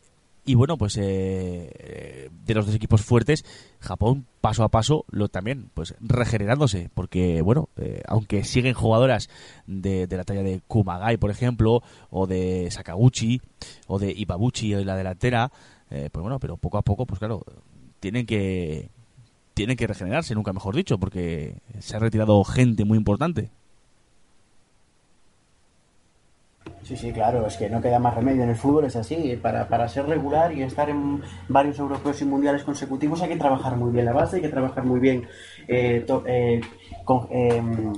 Y bueno, pues eh, de los dos equipos fuertes, Japón paso a paso lo también pues regenerándose, porque bueno, eh, aunque siguen jugadoras de, de la talla de Kumagai, por ejemplo, o de Sakaguchi, o de Ibabuchi en la delantera, eh, pues bueno, pero poco a poco, pues claro, tienen que tienen que regenerarse, nunca mejor dicho, porque se ha retirado gente muy importante. Sí, sí, claro, es que no queda más remedio en el fútbol, es así. Para, para ser regular y estar en varios europeos y mundiales consecutivos hay que trabajar muy bien la base, hay que trabajar muy bien, eh, eh, em,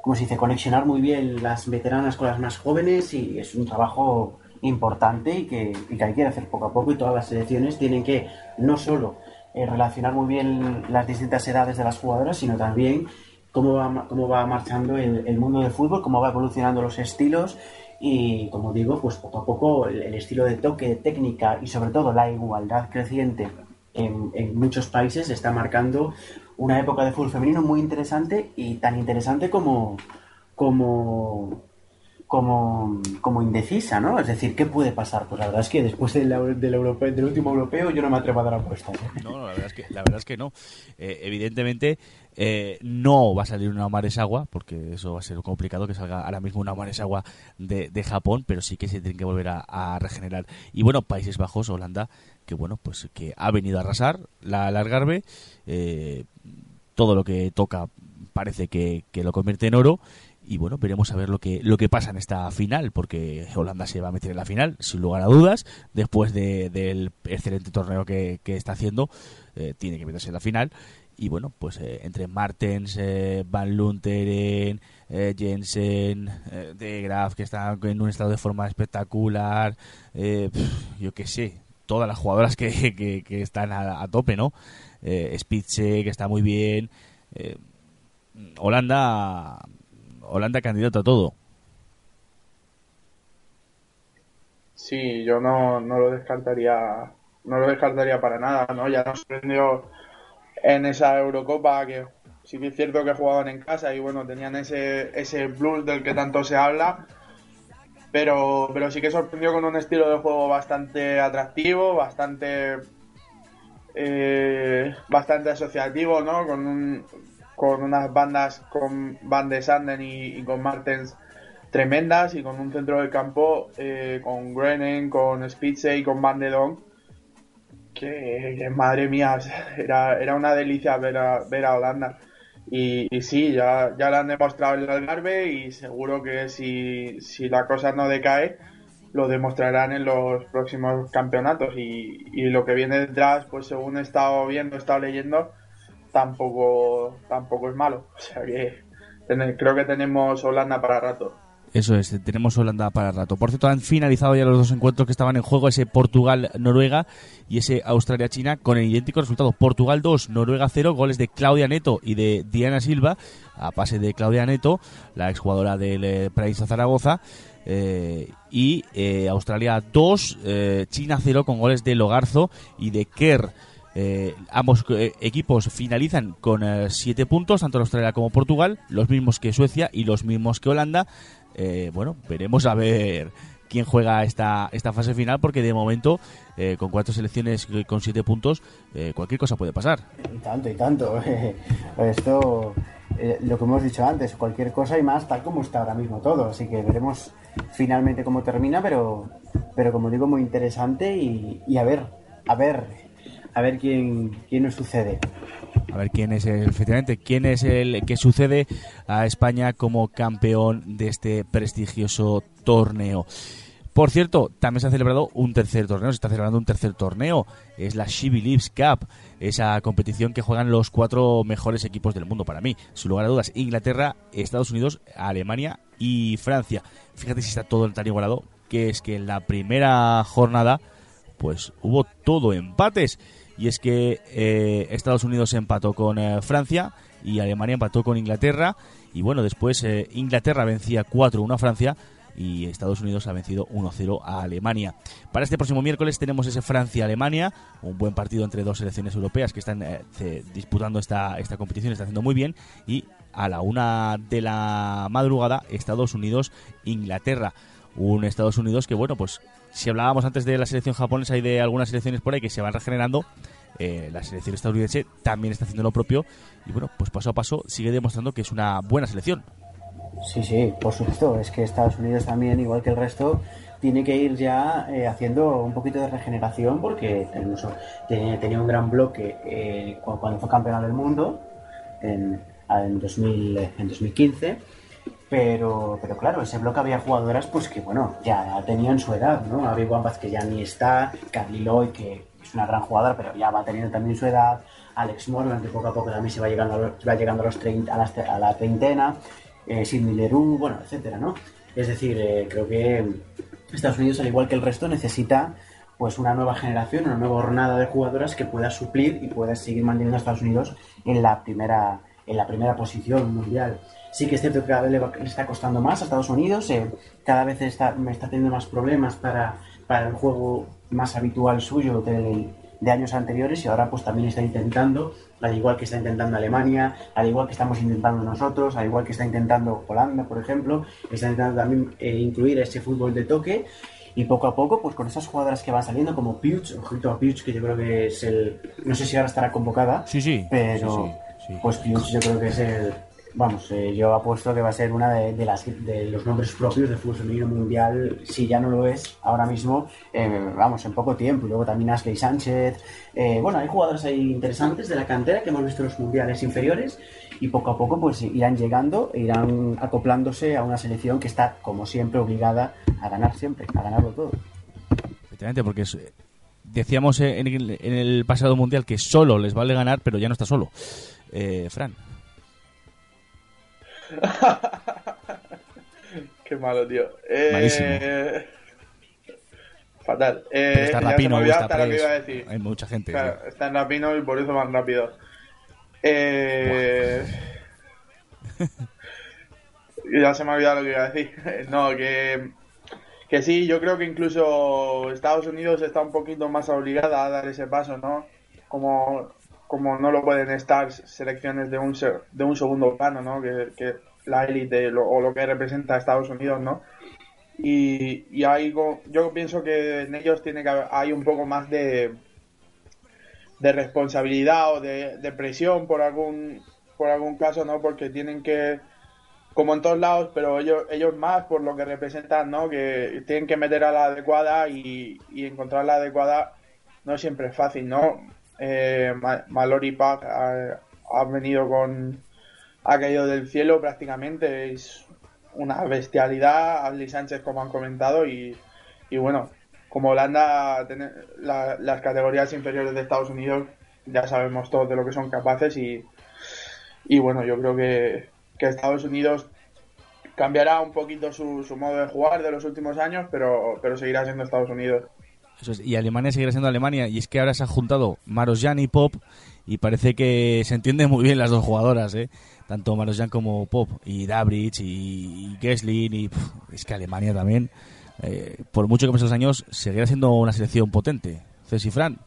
¿cómo se dice? Conexionar muy bien las veteranas con las más jóvenes y es un trabajo importante y que, hay que hacer poco a poco y todas las selecciones tienen que no solo eh, relacionar muy bien las distintas edades de las jugadoras, sino también cómo va, cómo va marchando el, el mundo del fútbol, cómo va evolucionando los estilos y, como digo, pues poco a poco el, estilo de toque, de técnica y sobre todo la igualdad creciente en, en muchos países está marcando una época de fútbol femenino muy interesante y tan interesante como como como, como indecisa, ¿no? Es decir, ¿qué puede pasar? Pues la verdad es que después del, del, europeo- del último europeo yo no me atrevo a dar apuestas. ¿eh? No, la verdad es que, la verdad es que no. Eh, evidentemente, eh, no va a salir una Maresagua, porque eso va a ser complicado que salga ahora mismo una Maresagua de, de Japón, pero sí que se tienen que volver a, regenerar. Y bueno, Países Bajos, Holanda, que bueno, pues que ha venido a arrasar la Algarve, eh, todo lo que toca parece que lo convierte en oro. Y bueno, veremos a ver lo que, lo que pasa en esta final, porque Holanda se va a meter en la final, sin lugar a dudas, después de- del excelente torneo que, que está haciendo, eh, tiene que meterse en la final. Y bueno, pues eh, entre Martens, eh, Van Lunteren, Jensen, De Graaf, que está en un estado de forma espectacular, yo qué sé, todas las jugadoras que, <laughs> que- están a, tope, ¿no? Eh, Spitze, que está muy bien. Holanda, Holanda candidato a todo. Sí, yo no, no lo descartaría, no lo descartaría para nada, ¿no? Ya nos sorprendió en esa Eurocopa que sí que es cierto que jugaban en casa y bueno, tenían ese, ese blues del que tanto se habla, pero, pero sí que sorprendió con un estilo de juego bastante atractivo, bastante eh, bastante asociativo, ¿no? Con, un, con unas bandas con Van de Sanden y, con Martens tremendas y con un centro del campo eh, con Grenen, con Spitze y con Van de Donk que, madre mía, <laughs> era, era una delicia ver a, ver a Holanda. Y, sí, ya, ya lo han demostrado el Algarve y seguro que si, si la cosa no decae, lo demostrarán en los próximos campeonatos. Y, y lo que viene detrás, pues según he estado viendo, he estado leyendo, tampoco, tampoco es malo. O sea que creo que tenemos Holanda para rato. Eso es, tenemos Holanda para rato. Por cierto, han finalizado ya los dos encuentros que estaban en juego, ese Portugal-Noruega y ese Australia-China, con el idéntico resultado. Portugal 2, Noruega 0, goles de Claudia Neto y de Diana Silva, a pase de Claudia Neto, la exjugadora del eh, Praisa Zaragoza. eh, y eh, Australia 2, eh, China 0 con goles de Logarzo y de Kerr. Eh, ambos eh, equipos finalizan con 7 puntos, tanto Australia como Portugal, los mismos que Suecia y los mismos que Holanda. Eh, bueno, veremos a ver quién juega esta, esta fase final, porque de momento, eh, con cuatro selecciones eh, con 7 puntos, eh, cualquier cosa puede pasar. Y tanto, y tanto. <laughs> Esto, eh, lo que hemos dicho antes, cualquier cosa y más tal como está ahora mismo todo. Así que veremos finalmente cómo termina, pero, pero como digo, muy interesante y, y a ver, a ver, a ver quién, quién nos sucede. A ver quién es el, efectivamente, quién es el que sucede a España como campeón de este prestigioso torneo. Por cierto, también se ha celebrado un tercer torneo, se está celebrando un tercer torneo, es la She Believes Cup, esa competición que juegan los cuatro mejores equipos del mundo para mí, sin lugar a dudas, Inglaterra, Estados Unidos, Alemania y Francia. Fíjate si está todo tan igualado, que es que en la primera jornada, pues hubo todo empates, y es que eh, Estados Unidos empató con eh, Francia y Alemania empató con Inglaterra, y bueno, después eh, Inglaterra vencía 4-1 a Francia, y Estados Unidos ha vencido 1-0 a Alemania. Para este próximo miércoles tenemos ese Francia-Alemania, un buen partido entre dos selecciones europeas que están disputando esta, esta competición, está haciendo muy bien, y a la una de la madrugada Estados Unidos-Inglaterra. un Estados Unidos que, bueno, pues si hablábamos antes de la selección japonesa y de algunas selecciones por ahí que se van regenerando, eh, la selección estadounidense también está haciendo lo propio y, bueno, pues paso a paso sigue demostrando que es una buena selección. Sí, sí, por supuesto. Es que Estados Unidos también, igual que el resto, tiene que ir ya eh, haciendo un poquito de regeneración porque tenía, tenía un gran bloque eh, cu- cuando fue campeona del mundo en, en, 2000, eh, en 2015. Pero, pero claro, ese bloque había jugadoras pues que bueno, ya tenían su edad, ¿no? Abby Wambach que ya ni está, Carly Lloyd que es una gran jugadora pero ya va teniendo también su edad, Alex Morgan que poco a poco también se va llegando a los, va llegando a, los 30, a, a la treintena, eh, Sidney Leroux, bueno, etcétera, ¿no? Es decir, eh, creo que Estados Unidos, al igual que el resto, necesita pues una nueva generación, una nueva jornada de jugadoras que pueda suplir y pueda seguir manteniendo a Estados Unidos en la primera, en la primera posición mundial. Sí que es cierto que cada vez le, va- le está costando más a Estados Unidos, eh, cada vez está, me está teniendo más problemas para, para el juego más habitual suyo de años anteriores y ahora pues también está intentando, al igual que está intentando Alemania, al igual que estamos intentando nosotros, al igual que está intentando Holanda, por ejemplo, está intentando también eh, incluir ese fútbol de toque y poco a poco, pues con esas jugadoras que van saliendo como Piuch, ojito a Piuch, que yo creo que es el, no sé si ahora estará convocada, Sí, sí. pero sí, sí, sí. pues Piuch yo creo que es el, vamos, eh, yo apuesto que va a ser una de, de las de los nombres propios del fútbol femenino mundial, si ya no lo es ahora mismo, eh, vamos, en poco tiempo. Luego también Ashley Sánchez, eh, bueno, hay jugadores ahí interesantes de la cantera que hemos visto en los mundiales inferiores y poco a poco pues irán llegando, e irán acoplándose a una selección que está como siempre obligada a ganar siempre, a ganarlo todo. Efectivamente, porque decíamos en el, en el pasado mundial que solo les vale ganar, pero ya no está solo. Eh, Fran. <laughs> Qué malo, tío. Eh, Malísimo. Fatal. Eh, Pero está ya se Rapino, me hasta lo que iba a decir. Hay mucha gente. Claro, está en Rapino y por eso van rápido. Eh... <laughs> ya se me ha olvidado lo que iba a decir. <laughs> no, que, que sí, yo creo que incluso Estados Unidos está un poquito más obligada a dar ese paso, ¿no? Como, como no lo pueden estar selecciones de un, de un segundo plano, ¿no? Que, la élite lo- o lo que representa Estados Unidos, ¿no? Y, y hay, yo pienso que en ellos tiene que haber, hay un poco más de, de responsabilidad o de, de presión por algún por algún caso, ¿no? Porque tienen que, como en todos lados, pero ellos ellos más por lo que representan, ¿no? Que tienen que meter a la adecuada y, y encontrar la adecuada no siempre es fácil, ¿no? Eh, Park ha, ha venido con... ha caído del cielo prácticamente, es una bestialidad, Ashley Sánchez como han comentado y, y bueno, como Holanda, la- las categorías inferiores de Estados Unidos ya sabemos todos de lo que son capaces y, y bueno, yo creo que, que Estados Unidos cambiará un poquito su, su modo de jugar de los últimos años, pero, pero seguirá siendo Estados Unidos. Y Alemania seguirá siendo Alemania. Y es que ahora se han juntado Marosjan y Pop. Y parece que se entienden muy bien las dos jugadoras, ¿eh? Tanto Marosjan como Pop. Y Dabrich y, y Gesslin. Y, pf, es que Alemania también, eh, por mucho que pasen los años, seguirá siendo una selección potente. Ceci Fran.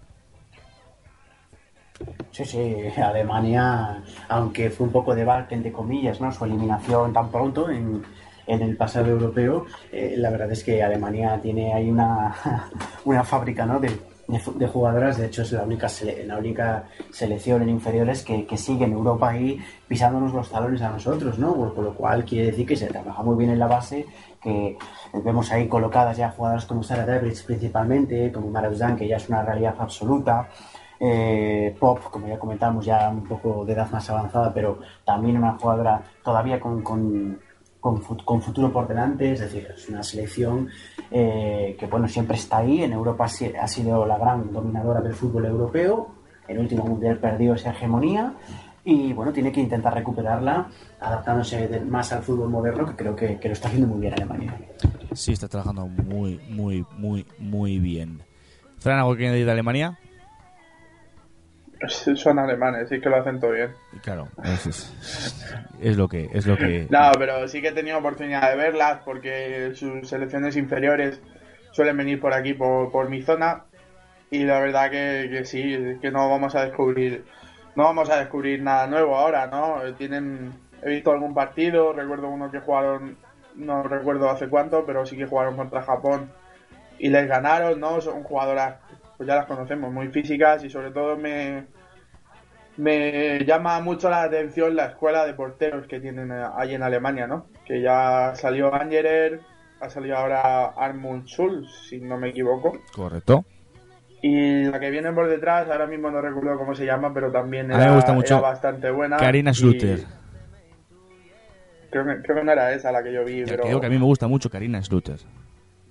Sí, sí, Alemania, aunque fue un poco debate, entre comillas, ¿no? Su eliminación tan pronto en, en el pasado europeo, eh, la verdad es que Alemania tiene ahí una, <laughs> una fábrica, ¿no? De, de de jugadoras, de hecho es la única, sele- la única selección en inferiores que, que sigue en Europa ahí pisándonos los talones a nosotros, ¿no? Por, por lo cual quiere decir que se trabaja muy bien en la base, que vemos ahí colocadas ya jugadoras como Sarah Davids principalmente, como Marausan, que ya es una realidad absoluta, eh, Pop, como ya comentamos, ya un poco de edad más avanzada, pero también una jugadora todavía con, con, con, con futuro por delante, es decir, es una selección eh, que bueno, siempre está ahí, en Europa ha si- ha sido la gran dominadora del fútbol europeo, el último mundial perdió esa hegemonía y bueno, tiene que intentar recuperarla adaptándose más al fútbol moderno, que creo que, que lo está haciendo muy bien Alemania. Sí, está trabajando muy, muy, muy, muy bien. Fran, ¿algo que añadir de Alemania? <laughs> Son alemanes, sí que lo hacen todo bien. Y claro, es, es- es lo que es lo que No, pero sí que he tenido oportunidad de verlas porque sus selecciones inferiores suelen venir por aquí, por, por mi zona. Y la verdad que, que sí, que no vamos a descubrir no vamos a descubrir nada nuevo ahora, ¿no? Tienen he visto algún partido, recuerdo uno que jugaron no recuerdo hace cuánto, pero sí que jugaron contra Japón y les ganaron, ¿no? Son jugadoras, pues ya las conocemos, muy físicas y sobre todo me, me llama mucho la atención la escuela de porteros que tienen eh, ahí en Alemania, ¿no? Que ya salió Angerer, ha salido ahora Armund Schulz, si no me equivoco. Correcto. Y la que viene por detrás, ahora mismo no recuerdo cómo se llama, pero también A mí era, me gusta mucho era bastante buena. Karina y Schluter. Creo que, creo que no era esa la que yo vi, Ya pero... digo que a mí me gusta mucho Karina Schluter,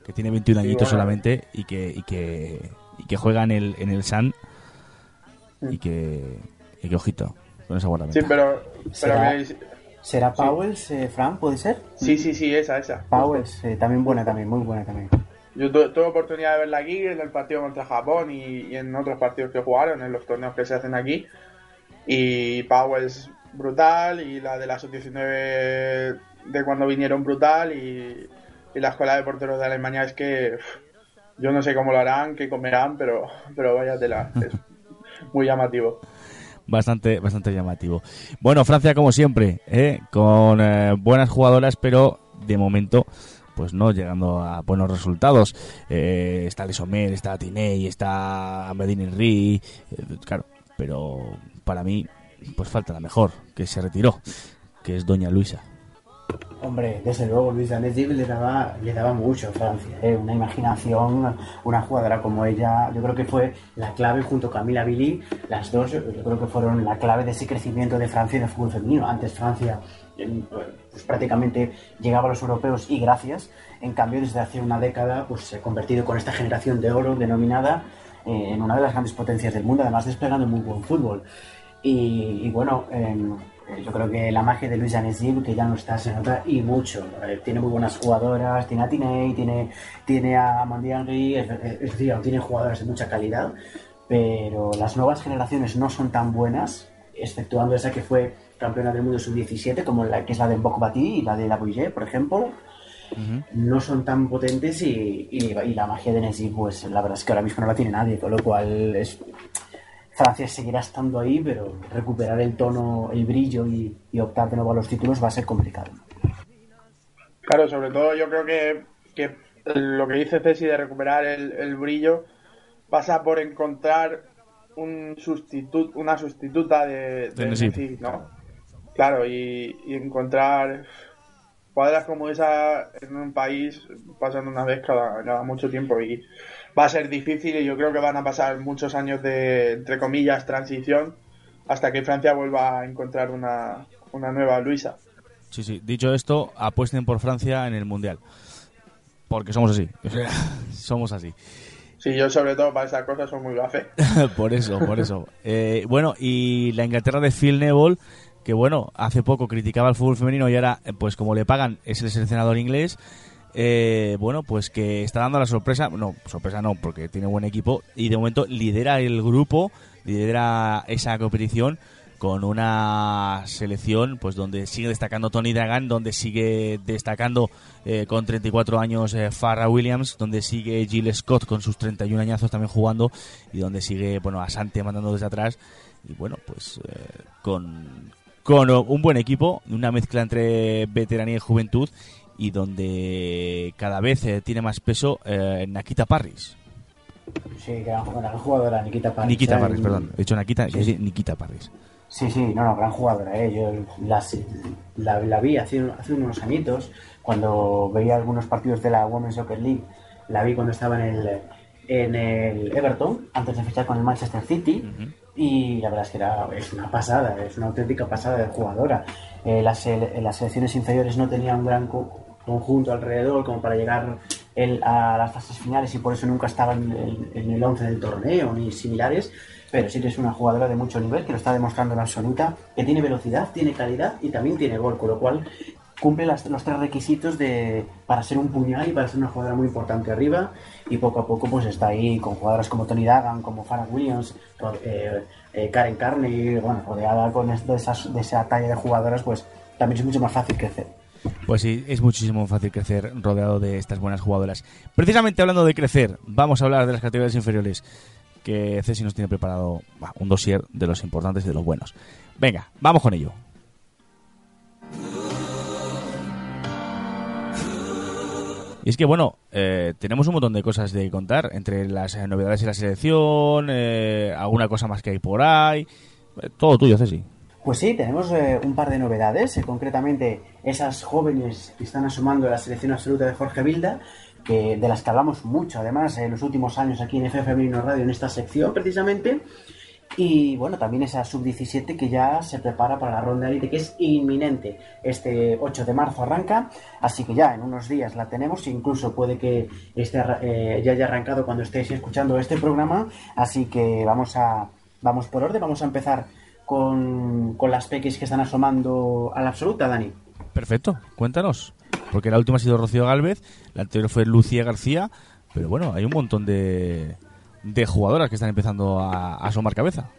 que tiene 21 Sí, añitos bueno. solamente y que, y que y que juega en el en el Sun Mm. y que y que ojito con esa guardameta. Sí, pero... pero ¿Será? que- ¿Será Powells, eh, Fran? ¿Puede ser? sí, sí, sí, esa, esa. Powells, eh, también buena, también, muy buena también. Yo tu- tuve oportunidad de verla aquí en el partido contra Japón y, y en otros partidos que jugaron, en los torneos que se hacen aquí. Y Powell es brutal y la de la sub-19 de cuando vinieron brutal y, y la escuela de porteros de Alemania es que yo no sé cómo lo harán, qué comerán, pero, pero vaya tela, es <laughs> muy llamativo. Bastante bastante llamativo. Bueno, Francia como siempre, ¿eh? con eh, buenas jugadoras, pero de momento pues no llegando a buenos resultados. Eh, está Lesomer, está Tiney, está Medina Henry, eh, claro, pero para mí pues falta la mejor, que se retiró, que es Doña Luisa. Hombre, desde luego Luis Danesi le daba, le daba mucho a Francia, ¿eh? una imaginación, una jugadora como ella, yo creo que fue la clave junto con Camila Billy, las dos yo creo que fueron la clave de ese crecimiento de Francia en el fútbol femenino. Antes Francia pues, prácticamente llegaba a los europeos y gracias, en cambio desde hace una década pues se ha convertido con esta generación de oro denominada eh, en una de las grandes potencias del mundo, además desplegando muy buen fútbol. Y, y bueno, eh, yo creo que la magia de Luis Anesib, que ya no está, se nota y mucho. Eh, tiene muy buenas jugadoras, tiene a Tiney, tiene, tiene a Mandy Henry, es, es decir, tiene jugadoras de mucha calidad, pero las nuevas generaciones no son tan buenas, exceptuando esa que fue campeona del mundo sub-17, como la que es la de Mbok Bati y la de la Bouillet, por ejemplo. No son tan potentes y, y- y la magia de Nesib, pues la verdad es que ahora mismo no la tiene nadie, con lo cual es, Francia seguirá estando ahí, pero recuperar el tono, el brillo y, y optar de nuevo a los títulos va a ser complicado. Claro, sobre todo yo creo que, que lo que dice Ceci de recuperar el, el brillo pasa por encontrar un sustitu una sustituta de, De. Nesip, ¿no? Claro, y, y encontrar cuadras como esa en un país pasando una vez cada, cada mucho tiempo y va a ser difícil y yo creo que van a pasar muchos años de, entre comillas, transición hasta que Francia vuelva a encontrar una, una nueva Luisa. Sí, sí. Dicho esto, apuesten por Francia en el Mundial. Porque somos así. <laughs> somos así. Sí, yo sobre todo para esas cosas soy muy gafe. <laughs> por eso, por eso. Eh, bueno, y la Inglaterra de Phil Neville, que bueno, hace poco criticaba el fútbol femenino y ahora, eh, pues como le pagan, es el seleccionador inglés. Eh, bueno, pues que está dando la sorpresa, no, sorpresa no, porque tiene buen equipo y de momento lidera el grupo, lidera esa competición con una selección pues donde sigue destacando Tony Dagan, donde sigue destacando eh, con 34 años eh, Farrah Williams, donde sigue Jill Scott con sus 31 añazos también jugando y donde sigue bueno Asante mandando desde atrás. Y bueno pues eh, con, con un buen equipo, una mezcla entre veteranía y juventud y donde cada vez eh, tiene más peso eh, Nakita Parris. Sí, gran, gran jugadora, Nikita Parris. Nikita ¿eh? Parris, perdón. He dicho Nakita, Sí, Nikita Parris. Sí, sí, no, no, gran jugadora, ¿eh? Yo la, la, la vi hace, hace unos añitos, cuando veía algunos partidos de la Women's Soccer League, la vi cuando estaba en el, en el Everton, antes de fichar con el Manchester City, y la verdad es que era, es una pasada, es una auténtica pasada de jugadora. Eh, las, las selecciones inferiores no tenían un gran conjunto alrededor como para llegar el- a las fases finales y por eso nunca estaban en, en el 11 del torneo ni similares, pero sí que es una jugadora de mucho nivel que lo está demostrando en absoluta, que tiene velocidad, tiene calidad y también tiene gol, con lo cual cumple las- los tres requisitos de, para ser un puñal y para ser una jugadora muy importante arriba y poco a poco pues está ahí con jugadoras como Tony Dagan, como Farah Williams, eh, eh, Karen Carney, bueno, rodeada con esas, de esa talla de jugadoras pues también es mucho más fácil crecer. Pues sí, es muchísimo fácil crecer rodeado de estas buenas jugadoras. Precisamente hablando de crecer, vamos a hablar de las categorías inferiores, que Ceci nos tiene preparado un dossier de los importantes y de los buenos. Venga, vamos con ello. Y es que, bueno, eh, tenemos un montón de cosas de contar, entre las eh, novedades de la selección, eh, alguna cosa más que hay por ahí. Eh, todo tuyo, Ceci. Pues sí, tenemos eh, un par de novedades, eh, concretamente esas jóvenes que están asomando la selección absoluta de Jorge Vilda, que, de las que hablamos mucho además en los últimos años aquí en FF Femenino Radio en esta sección precisamente. Y bueno, también esa sub-17 que ya se prepara para la ronda élite, que es inminente. Este 8 de marzo arranca, así que ya en unos días la tenemos, incluso puede que esté, eh, ya haya arrancado cuando estéis escuchando este programa. Así que vamos a vamos por orden, vamos a empezar con, con las peques que están asomando a la absoluta, Dani. Perfecto, cuéntanos. Porque la última ha sido Rocío Galvez, la anterior fue Lucía García, pero bueno, hay un montón de, de jugadoras que están empezando a, a asomar cabeza.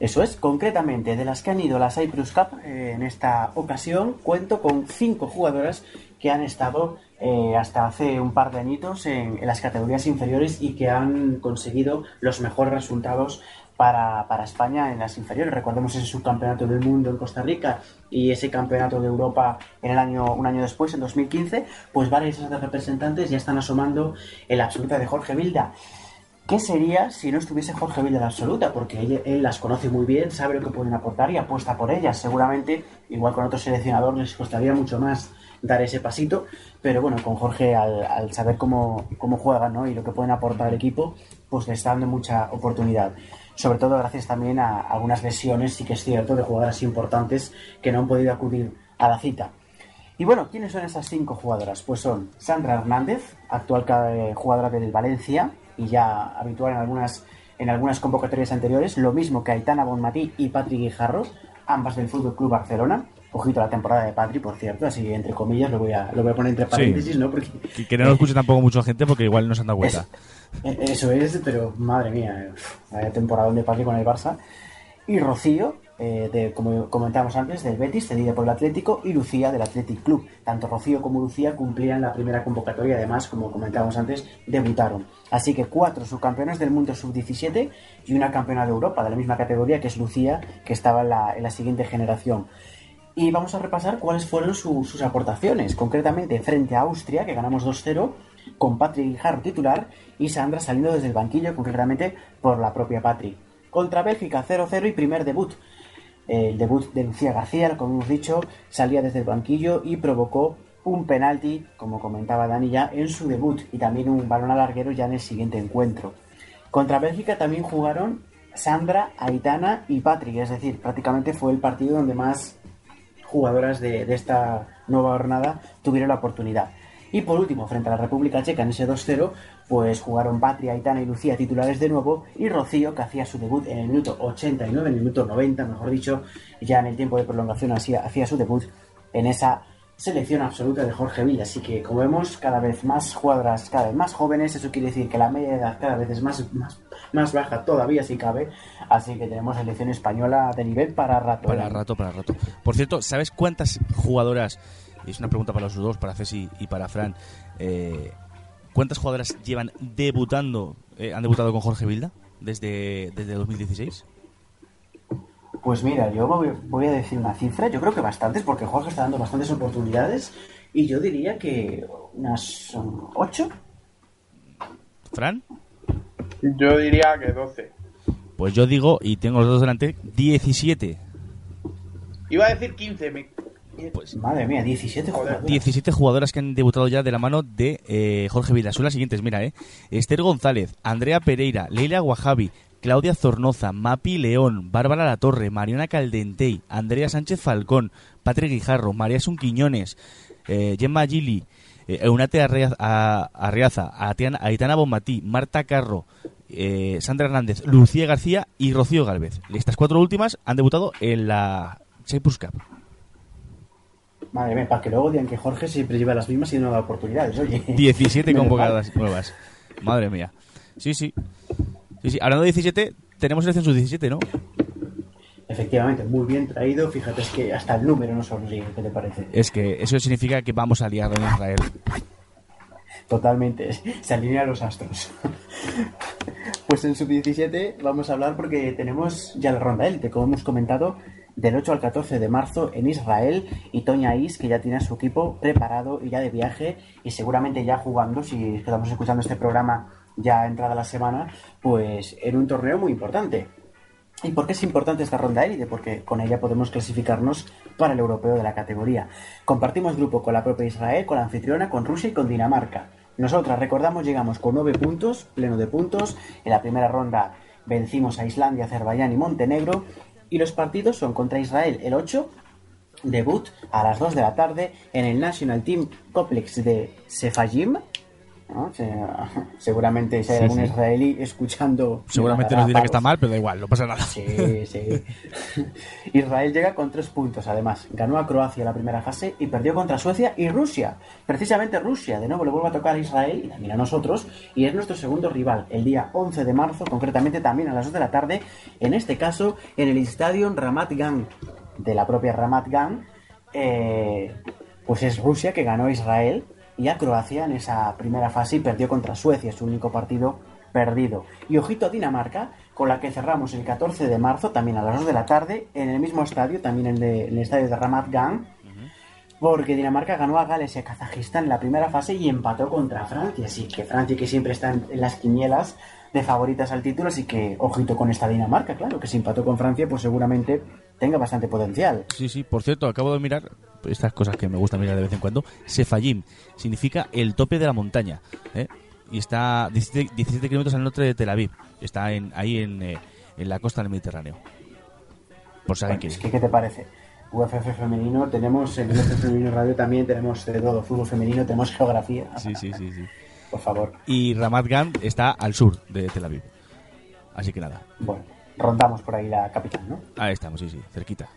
Eso es, concretamente, de las que han ido a la Cyprus Cup eh, en esta ocasión, cuento con cinco jugadoras que han estado eh, hasta hace un par de añitos en, en las categorías inferiores y que han conseguido los mejores resultados para, España en las inferiores. Recordemos ese subcampeonato del mundo en Costa Rica y ese campeonato de Europa en el año, un año después, en 2015, pues varias de representantes ya están asomando en la absoluta de Jorge Vilda. ¿Qué sería si no estuviese Jorge Vilda en la absoluta? Porque él, las conoce muy bien, sabe lo que pueden aportar y apuesta por ellas. Seguramente, igual con otro seleccionador, les costaría mucho más dar ese pasito, pero bueno, con Jorge, al, al saber cómo, cómo juegan ¿no? y lo que pueden aportar al equipo, pues le está dando mucha oportunidad. Sobre todo gracias también a algunas lesiones, sí que es cierto, de jugadoras importantes que no han podido acudir a la cita. Y bueno, ¿quiénes son esas cinco jugadoras? Pues son Sandra Hernández, actual eh, jugadora del Valencia y ya habitual en algunas, convocatorias anteriores, lo mismo que Aitana Bonmatí y Patrick Guijarro, ambas del Fútbol Club Barcelona. Ojito a la temporada de Patri, por cierto, así entre comillas lo voy a, lo voy a poner entre paréntesis, ¿no? Porque Que, que no lo escuche tampoco mucha gente porque igual no se han dado cuenta. eh, Eso es, pero madre mía, uf, vaya temporada de Patri con el Barça. Y Rocío, eh, de, como comentábamos antes, del Betis, cedida por el Atlético, y Lucía del Athletic Club. Tanto Rocío como Lucía cumplían la primera convocatoria, además, como comentábamos antes, debutaron. Así que cuatro subcampeonas del mundo sub-17 y una campeona de Europa de la misma categoría, que es Lucía, que estaba en la, en la siguiente generación. Y vamos a repasar cuáles fueron su- sus aportaciones, concretamente frente a Austria, que ganamos 2-0, con Patrick Guijarro titular y Sandra saliendo desde el banquillo, concretamente por la propia Patrick. Contra Bélgica 0-0 y primer debut. El debut de Lucía García, como hemos dicho, salía desde el banquillo y provocó un penalti, como comentaba Dani ya, en su debut y también un balón al larguero ya en el siguiente encuentro. Contra Bélgica también jugaron Sandra, Aitana y Patrick, es decir, prácticamente fue el partido donde más jugadoras de, esta nueva jornada tuvieron la oportunidad. Y por último, frente a la República Checa en ese 2-0, pues jugaron Patria, Aitana y Lucía titulares de nuevo y Rocío, que hacía su debut en el minuto 89, en el minuto 90, mejor dicho, ya en el tiempo de prolongación hacía, hacía su debut en esa selección absoluta de Jorge Villa. Así que, como vemos, cada vez más jugadoras, cada vez más jóvenes, eso quiere decir que la media edad cada vez es más, más, más baja todavía si cabe, así que tenemos selección española de nivel para rato. Para rato, para rato. Por cierto, ¿sabes cuántas jugadoras, es una pregunta para los dos, para Ceci y para Fran, eh, cuántas jugadoras llevan debutando, eh, han debutado con Jorge Vilda desde, desde 2016? Pues mira, yo voy, voy a decir una cifra, yo creo que bastantes, porque Jorge está dando bastantes oportunidades, y yo diría que unas ocho. ¿Fran? Yo diría que 12. Pues yo digo, y tengo los dos delante, 17. Iba a decir 15. Me... Pues Madre mía, 17 Joder, jugadores. 17 jugadoras que han debutado ya de la mano de eh, Jorge las siguientes, mira, eh. Esther González, Andrea Pereira, Leila Guajavi, Claudia Zornoza, Mapi León, Bárbara Latorre, Mariana Caldentey, Andrea Sánchez Falcón, Patrick Guijarro, María Sun Quiñones, eh, Gemma Gili, eh, Eunate Arriaza, Aitana Bonmatí, Marta Carro, eh, Sandra Hernández, Lucía García y Rocío Galvez. Estas cuatro últimas han debutado en la Cyprus Cup. Madre mía, para que luego digan que Jorge siempre lleva las mismas y no da oportunidades, oye. 17 <laughs> Menos convocadas nuevas. Madre mía. Sí, sí. Sí, sí. Hablando de 17, tenemos selección sub-17, ¿no? Efectivamente, muy bien traído. Fíjate, es que hasta el número nos sonríe, ¿qué te parece? Es que eso significa que vamos a liar en Israel. Totalmente, <laughs> se alinean los astros. <laughs> Pues en sub-17 vamos a hablar porque tenemos ya la ronda élite, como hemos comentado, del 8 al 14 de marzo en Israel y Toña Is, que ya tiene a su equipo preparado y ya de viaje y seguramente ya jugando, si estamos escuchando este programa ya entrada la semana, pues en un torneo muy importante. ¿Y por qué es importante esta ronda élite? Porque con ella podemos clasificarnos para el europeo de la categoría. Compartimos grupo con la propia Israel, con la anfitriona, con Rusia y con Dinamarca. Nosotras, recordamos, llegamos con nueve puntos, pleno de puntos. En la primera ronda vencimos a Islandia, Azerbaiyán y Montenegro. Y los partidos son contra Israel el 8, debut a las 2 de la tarde en el National Team Complex de Sefajim. ¿No? Se- seguramente si hay Sí, algún sí. israelí escuchando. Seguramente nos dirá que está mal, pero da igual, no pasa nada. Sí, sí. <laughs> Israel llega con tres puntos, además. Ganó a Croacia la primera fase y perdió contra Suecia y Rusia. Precisamente Rusia, de nuevo le vuelve a tocar a Israel y también a nosotros. Y es nuestro segundo rival, el día 11 de marzo, concretamente también a las 2 de la tarde. En este caso, en el estadio Ramat Gan, de la propia Ramat Gan. eh, pues es Rusia que ganó a Israel y a Croacia en esa primera fase y perdió contra Suecia, su único partido perdido. Y ojito a Dinamarca, con la que cerramos el 14 de marzo, también a las 2 de la tarde, en el mismo estadio, también en, el- en el estadio de Ramat Gan, porque Dinamarca ganó a Gales y a Kazajistán en la primera fase y empató contra Francia. Así que Francia, que siempre está en, en las quinielas de favoritas al título, así que ojito con esta Dinamarca, claro, que si empató con Francia, pues seguramente tenga bastante potencial. Sí, sí, por cierto, acabo de mirar estas cosas que me gusta mirar de vez en cuando. Sefayim significa el tope de la montaña. ¿eh? Y está 17, 17 kilómetros al norte de Tel Aviv. Está en, ahí en, eh, en la costa del Mediterráneo. Por si alguien Bueno, quiere. ¿qué te parece? UFF femenino, tenemos en UFF femenino radio también, tenemos de todo, fútbol femenino, tenemos geografía. Sí, sí, sí, sí. Por favor. Y Ramat Gan está al sur de Tel Aviv. Así que nada, Bueno, rondamos por ahí la capital, ¿no? ahí estamos, sí, sí, cerquita.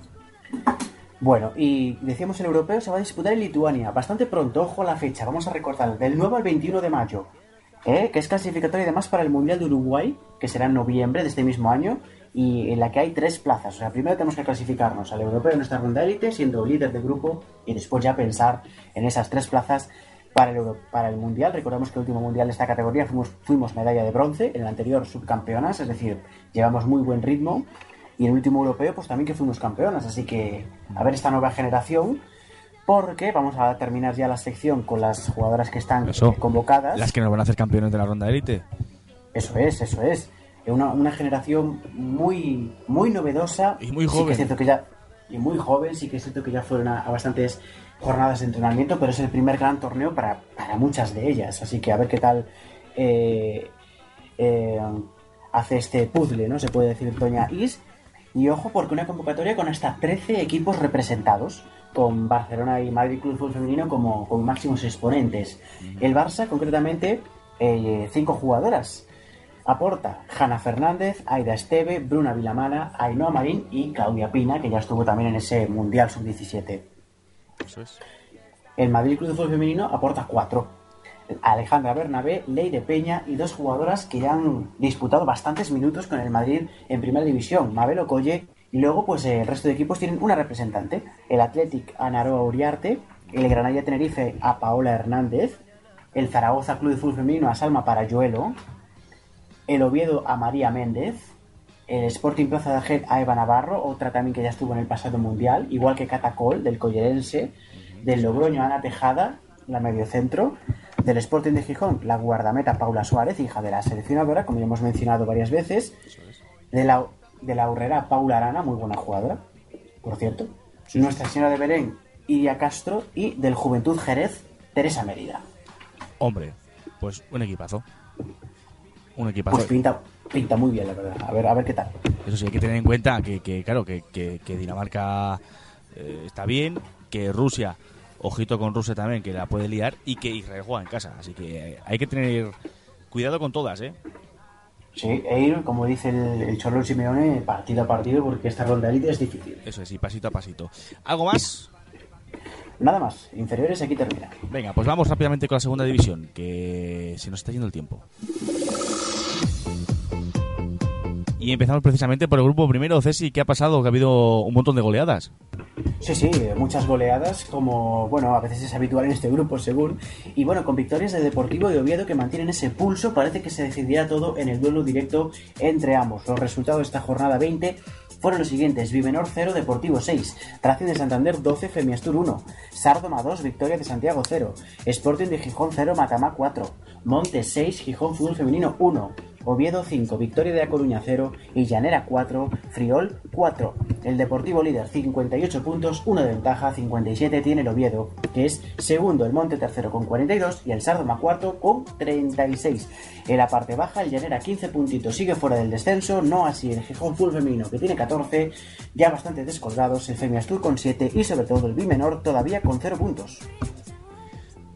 Bueno, y decíamos el europeo se va a disputar en Lituania, bastante pronto, ojo a la fecha, vamos a recordar, del 9 al 21 de mayo, ¿eh? que es clasificatoria además para el Mundial de Uruguay, que será en noviembre de este mismo año, y en la que hay tres plazas. O sea, primero tenemos que clasificarnos al europeo en nuestra ronda élite, siendo líder de grupo, y después ya pensar en esas tres plazas para el, Euro- para el Mundial. Recordamos que el último Mundial de esta categoría fuimos, fuimos medalla de bronce, en el anterior subcampeonas, es decir, llevamos muy buen ritmo. Y en el último europeo, pues también que fuimos campeonas. Así que a ver esta nueva generación, porque vamos a terminar ya la sección con las jugadoras que están Eso. convocadas. Las que nos van a hacer campeones de la ronda élite. Eso es, eso es. Una, una generación muy, muy novedosa. Y muy Sí que joven. es cierto que ya, y muy joven, sí que es cierto que ya fueron a, a bastantes jornadas de entrenamiento, pero es el primer gran torneo para, para muchas de ellas. Así que a ver qué tal eh, eh, hace este puzzle, ¿no? Se puede decir Toña Is. Y ojo, porque una convocatoria con hasta 13 equipos representados, con Barcelona y Madrid Club Fútbol Femenino como, como máximos exponentes. El Barça, concretamente, eh, cinco jugadoras. Aporta Hanna Fernández, Aida Esteve, Bruna Vilamana, Ainhoa Marín y Claudia Pina, que ya estuvo también en ese Mundial Sub-17. Eso es. El Madrid Club de Fútbol Femenino aporta cuatro. Alejandra Bernabé, Leire Peña y dos jugadoras que ya han disputado bastantes minutos con el Madrid en Primera División, Mabel Ocolle. Y luego, pues el resto de equipos tienen una representante. El Athletic a Naroa Uriarte, el Granada Tenerife a Paola Hernández, el Zaragoza Club de Fútbol Femenino a Salma Parayuelo, el Oviedo a María Méndez, el Sporting Plaza de Argel a Eva Navarro, otra también que ya estuvo en el pasado mundial, igual que Catacol del Collerense, del Logroño Ana Tejada, la mediocentro, del Sporting de Gijón, la guardameta Paula Suárez, hija de la seleccionadora, como ya hemos mencionado varias veces, de la, de la Urrera Paula Arana, muy buena jugadora, por cierto, Nuestra Señora de Belén, Iria Castro, y del Juventud Jerez, Teresa Mérida. Hombre, pues un equipazo. Un equipazo. Pues pinta, pinta muy bien, la verdad. A ver, a ver qué tal. Eso sí, hay que tener en cuenta que, que, claro, que, que- que Dinamarca eh, está bien, que Rusia, ojito con Rusia también, que la puede liar, y que Israel juega en casa. Así que eh, hay que tener cuidado con todas, ¿eh? Sí, e ir, como dice el, el Cholo Simeone, partido a partido, porque esta ronda élite es difícil. Eso es, y pasito a pasito. ¿Algo más? Nada más, inferiores aquí termina. Venga, pues vamos rápidamente con la segunda división, que se nos está yendo el tiempo. Y empezamos precisamente por el grupo primero, Ceci, ¿qué ha pasado? Que ha habido un montón de goleadas. Sí, sí, muchas goleadas, como, bueno, a veces es habitual en este grupo, según. Y bueno, con victorias de Deportivo y Oviedo que mantienen ese pulso, parece que se decidirá todo en el duelo directo entre ambos. Los resultados de esta jornada 20 fueron los siguientes: Vimenor 0, Deportivo 6, Racing de Santander 12, Femiastur 1, Sardoma 2, Victoria de Santiago 0, Sporting de Gijón 0, Matamá 4, Montes 6, Gijón Fútbol Femenino 1, Oviedo 5, Victoria de A Coruña 0 y Llanera 4, Friol 4. El Deportivo líder 58 puntos, 1 de ventaja, 57 tiene el Oviedo, que es segundo el Monte tercero con 42 y el Sardoma cuarto con 36. En la parte baja el Llanera 15 puntitos sigue fuera del descenso, no así el Gijón Full Femenino que tiene 14, ya bastante descolgados, el Femiastur con 7 y sobre todo el Bimenor todavía con 0 puntos.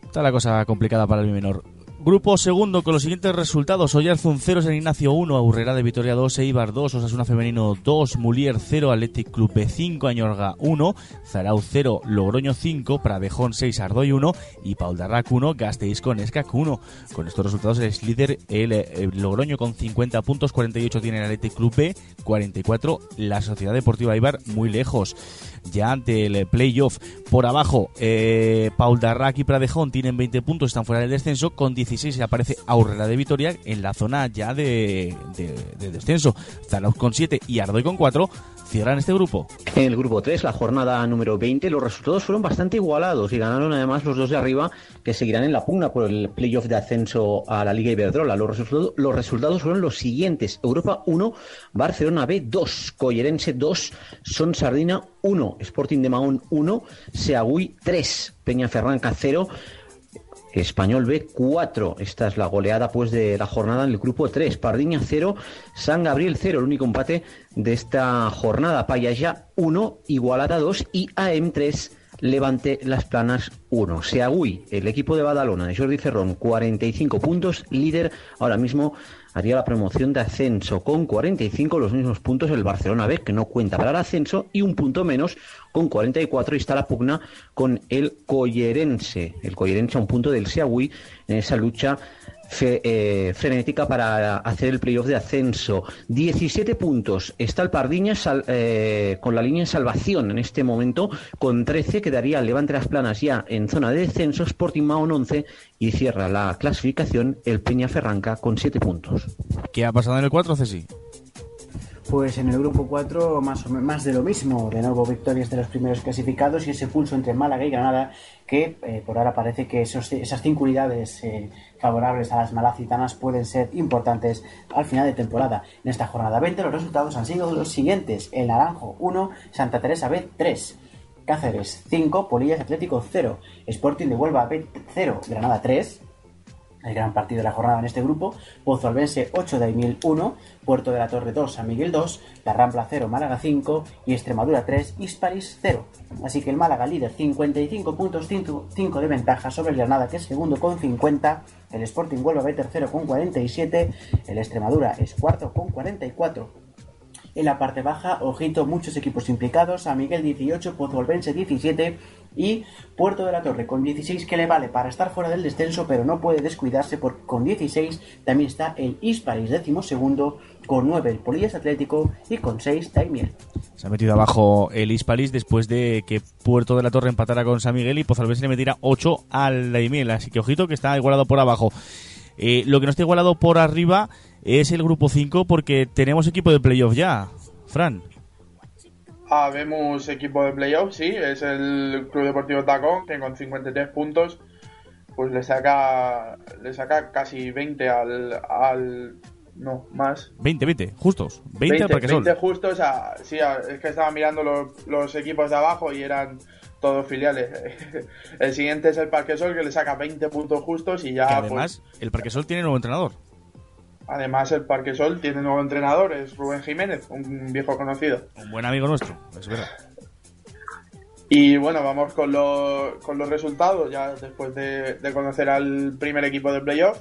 Está la cosa complicada para el menor. Grupo segundo con los siguientes resultados. Oyarzun 0, San Ignacio 1, Aurrera de Vitoria 2, Eibar 2, Osasuna Femenino 2, Mulier 0, Athletic Club B5, Añorga 1, Zarau 0, Logroño 5, Pradejón 6, Ardoy 1 y Paul Darrac 1, Gasteiz con Escac 1. Con estos resultados es líder el, eh, Logroño con 50 puntos, 48 tiene el Athletic Club B, 44 la Sociedad Deportiva Eibar muy lejos. Ya ante el playoff. Por abajo, eh, Paul Darrac y Pradejón tienen 20 puntos, están fuera del descenso. Con 16 aparece Aurrera de Vitoria en la zona ya de descenso. Zarauz con 7 y Ardoy con 4 cierran este grupo. En el grupo 3, la jornada número 20, los resultados fueron bastante igualados y ganaron además los dos de arriba que seguirán en la pugna por el playoff de ascenso a la Liga Iberdrola. Los, resultados los resultados fueron los siguientes. Europa 1, Barcelona B 2, Collerense 2, Son Sardina 1, Sporting de Mahón 1, Seagüí 3, Peña Ferranca 0, Español B 4. Esta es la goleada pues de la jornada en el grupo 3. Pardiña 0, San Gabriel 0, el único empate de esta jornada. Payaya 1, Igualada 2 y AM 3. Levante Las Planas 1. Seagüí, el equipo de Badalona de Jordi Ferrón, 45 puntos, líder ahora mismo haría la promoción de ascenso con 45 los mismos puntos el Barcelona B, que no cuenta para el ascenso, y un punto menos con 44 y está la pugna con el Collerense. El Collerense a un punto del Seagüí en esa lucha eh, frenética para hacer el playoff de ascenso. 17 puntos. Está el Pardiña sal- eh, con la línea en salvación en este momento. Con 13 quedaría el Levante Las Planas ya en zona de descenso. Sporting Mahón 11 y cierra la clasificación el Peña Ferranca con 7 puntos. ¿Qué ha pasado en el 4, Ceci? Pues en el grupo 4 más, o más de lo mismo, de nuevo victorias de los primeros clasificados y ese pulso entre Málaga y Granada que eh, por ahora parece que esas cinco unidades eh, favorables a las malacitanas pueden ser importantes al final de temporada. En esta jornada 20 los resultados han sido los siguientes, el Naranjo 1, Santa Teresa B 3, Cáceres 5, Polillas Atlético 0, Sporting de Huelva B 0, Granada 3, el gran partido de la jornada en este grupo, Pozo Albense 8, Daimil 1, Puerto de la Torre 2, San Miguel 2, La Rampla 0, Málaga 5 y Extremadura 3, Hispalis 0. Así que el Málaga líder 55 puntos, 5 de ventaja sobre el Granada que es segundo con 50, el Sporting Huelva B tercero con 47, el Extremadura es cuarto con 44. En la parte baja, ojito, muchos equipos implicados, San Miguel 18, Pozo Albense 17 y Puerto de la Torre con 16 que le vale para estar fuera del descenso, pero no puede descuidarse porque con 16 también está el Hispalis décimo segundo, con 9 el Polillas Atlético y con 6 Daimiel. Se ha metido abajo el Hispalis después de que Puerto de la Torre empatara con San Miguel y Pozalbense le metiera 8 al Daimiel. Así que ojito que está igualado por abajo. Eh, lo que no está igualado por arriba es el grupo 5 porque tenemos equipo de playoff ya. Fran. Habemos equipo de playoff, sí, es el Club Deportivo Tacón, que con 53 puntos pues le saca le saca casi 20 al, al no, más. 20, 20, justos. 20, al Parquesol. 20 justos, a- sí, a- es que estaba mirando los, los equipos de abajo y eran todos filiales. <laughs> El siguiente es el Parquesol que le saca 20 puntos justos y ya Que pues, además, el Parquesol tiene nuevo entrenador. Además el Parquesol tiene nuevo entrenador, es Rubén Jiménez, un viejo conocido. Un buen amigo nuestro, es verdad. Y bueno, vamos con, los- con los resultados, ya después de, de conocer al primer equipo de playoff.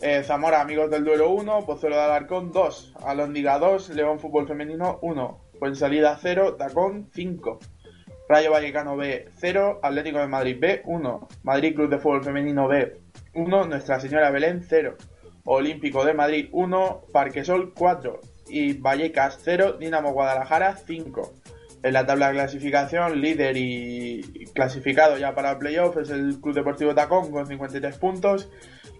Eh, Zamora, amigos del duelo 1, Pozuelo de Alarcón 2, Alondiga 2, León Fútbol Femenino 1, Fuensalida 0, Tacón 5, Rayo Vallecano B 0, Atlético de Madrid B 1, Madrid Club de Fútbol Femenino B 1, Nuestra Señora Belén 0, Olímpico de Madrid 1, Parquesol 4 y Vallecas 0, Dinamo Guadalajara 5. En la tabla de clasificación, líder y clasificado ya para el playoff es el Club Deportivo Tacón con 53 puntos.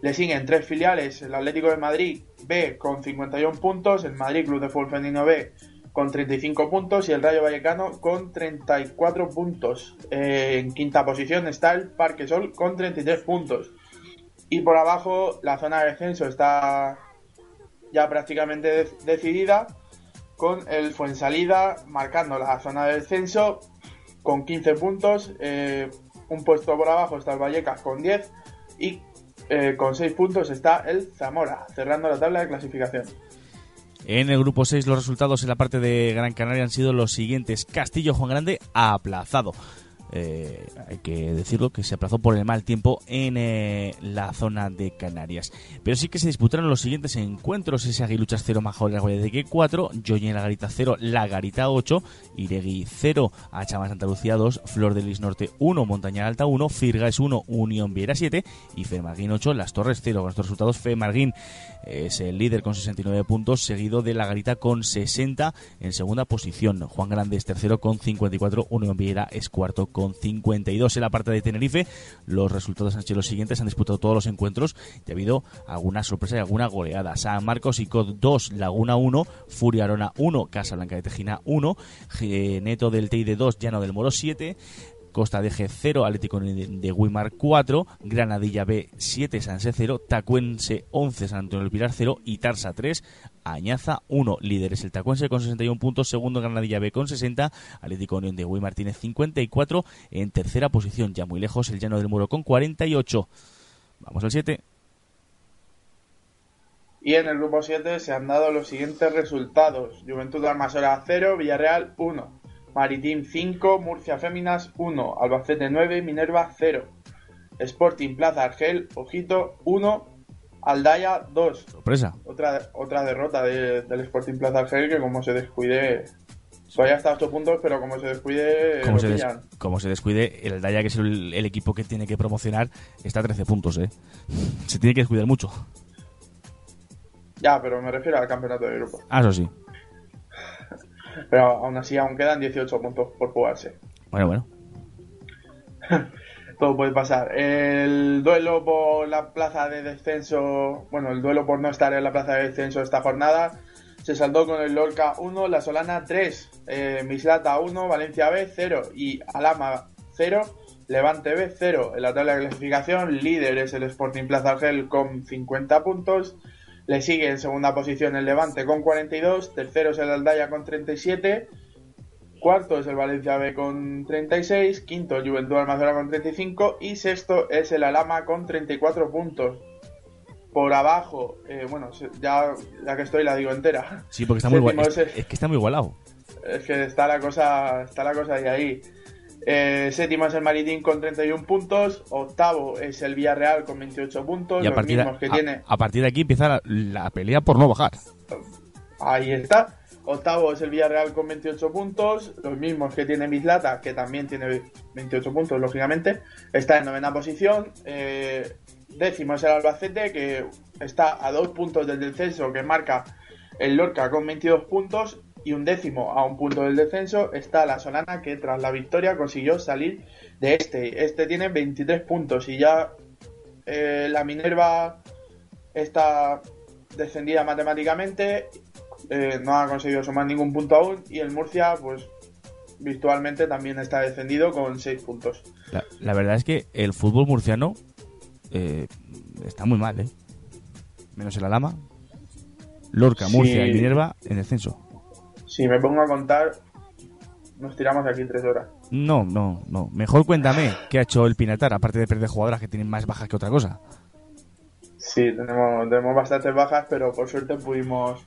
Le siguen tres filiales, el Atlético de Madrid B con 51 puntos, el Madrid Club de Fútbol Femenino B con 35 puntos y el Rayo Vallecano con 34 puntos. Eh, en quinta posición está el Parque Sol con 33 puntos. Y por abajo la zona de descenso está ya prácticamente de- decidida con el Fuensalida marcando la zona de descenso con 15 puntos. eh, un puesto por abajo está el Vallecas con 10 y eh, con 6 puntos está el Zamora cerrando la tabla de clasificación. En el grupo 6 los resultados en la parte de Gran Canaria han sido los siguientes. Castillo Juan Grande aplazado. Eh, hay que decirlo que se aplazó por el mal tiempo en eh, la zona de Canarias. Pero sí que se disputaron los siguientes encuentros: ese Aguiluchas 0, Major de 4, Joyen La Garita 0, La Garita 8, Iregui 0, Achama Santa Lucía 2, Flor de Lis Norte 1, Montaña Alta 1, Firgas 1, Unión Viera 7 y Femarguín 8, Las Torres 0. Con estos resultados, Femarguín es el líder con 69 puntos, seguido de La Garita con 60 en segunda posición. Juan Grande es tercero con 54, Unión Viera es cuarto con 52. En la parte de Tenerife, los resultados han sido los siguientes, han disputado todos los encuentros y ha habido alguna sorpresa y alguna goleada. San Marcos y Cod 2, Laguna 1, Furia Arona 1, Casa Blanca de Tejina 1, Neto del Teide 2, Llano del Moro 7, Costa de G 0, Atlético de Guimar 4, Granadilla B 7, Sanse 0, Tacuense 11, San Antonio del Pilar 0 y Tarsa 3, Añaza 1. Líderes el Tacuense con 61 puntos, segundo Granadilla B con 60, Atlético Unión de Guimar tiene 54, en tercera posición ya muy lejos el Llano del Muro con 48. Vamos al 7. Y en el grupo 7 se han dado los siguientes resultados. Juventud Almasora 0, Villarreal 1, Maritín 5, Murcia Féminas 1, Albacete 9, Minerva 0, Sporting Plaza Argel, Ojito 1, Aldaya 2. Sorpresa. Otra, otra derrota de- del Sporting Plaza Argel que como se descuide... Todavía está a 8 puntos, pero como se descuide Como se, des- como se descuide, el Daya, que es el, el equipo que tiene que promocionar, está a 13 puntos, ¿eh? Se tiene que descuidar mucho. Ya, pero me refiero al campeonato de grupo. Ah, eso sí. Pero aún así aún quedan 18 puntos por jugarse. Bueno, bueno. <laughs> Todo puede pasar. El duelo por la plaza de descenso, bueno, el duelo por no estar en la plaza de descenso esta jornada se saldó con el Lorca 1, La Solana 3, eh, Mislata 1, Valencia B 0 y Alama 0, Levante B 0. En la tabla de clasificación, líder es el Sporting Plaza Argel con 50 puntos. Le sigue en segunda posición el Levante con 42, tercero es el Aldaya con 37, Cuarto es el Valencia B con 36, quinto el Juventud Almazora con 35 y sexto es el Alama con 34 puntos. Por abajo, eh, bueno, ya, ya que estoy la digo entera. Sí, porque está muy <laughs> igual. es que está muy igualado. es que está la cosa, está la cosa ahí ahí. Eh, séptimo es el Maritín con 31 puntos, octavo es el Villarreal con 28 puntos, Y a los partir, de, mismos que a- tiene. a partir de aquí empieza la, la pelea por no bajar. Ahí está. Octavo es el Villarreal con 28 puntos, los mismos que tiene Mislata, que también tiene 28 puntos, lógicamente. Está en novena posición. Eh, décimo es el Albacete, que está a dos puntos del descenso, que marca el Lorca con 22 puntos. Y un décimo a un punto del descenso está la Solana, que tras la victoria consiguió salir de este. Este tiene 23 puntos y ya eh, la Minerva está descendida matemáticamente eh, no ha conseguido sumar ningún punto aún y el Murcia pues virtualmente también está descendido con 6 puntos. La, la verdad es que el fútbol murciano eh, está muy mal, ¿eh? Menos el Alama, Lorca, Sí. Murcia y Minerva en descenso. Si me pongo a contar, nos tiramos aquí tres horas. No, no, no. Mejor cuéntame qué ha hecho el Pinatar, aparte de perder jugadoras que tienen más bajas que otra cosa. Sí, tenemos, tenemos bastantes bajas, pero por suerte pudimos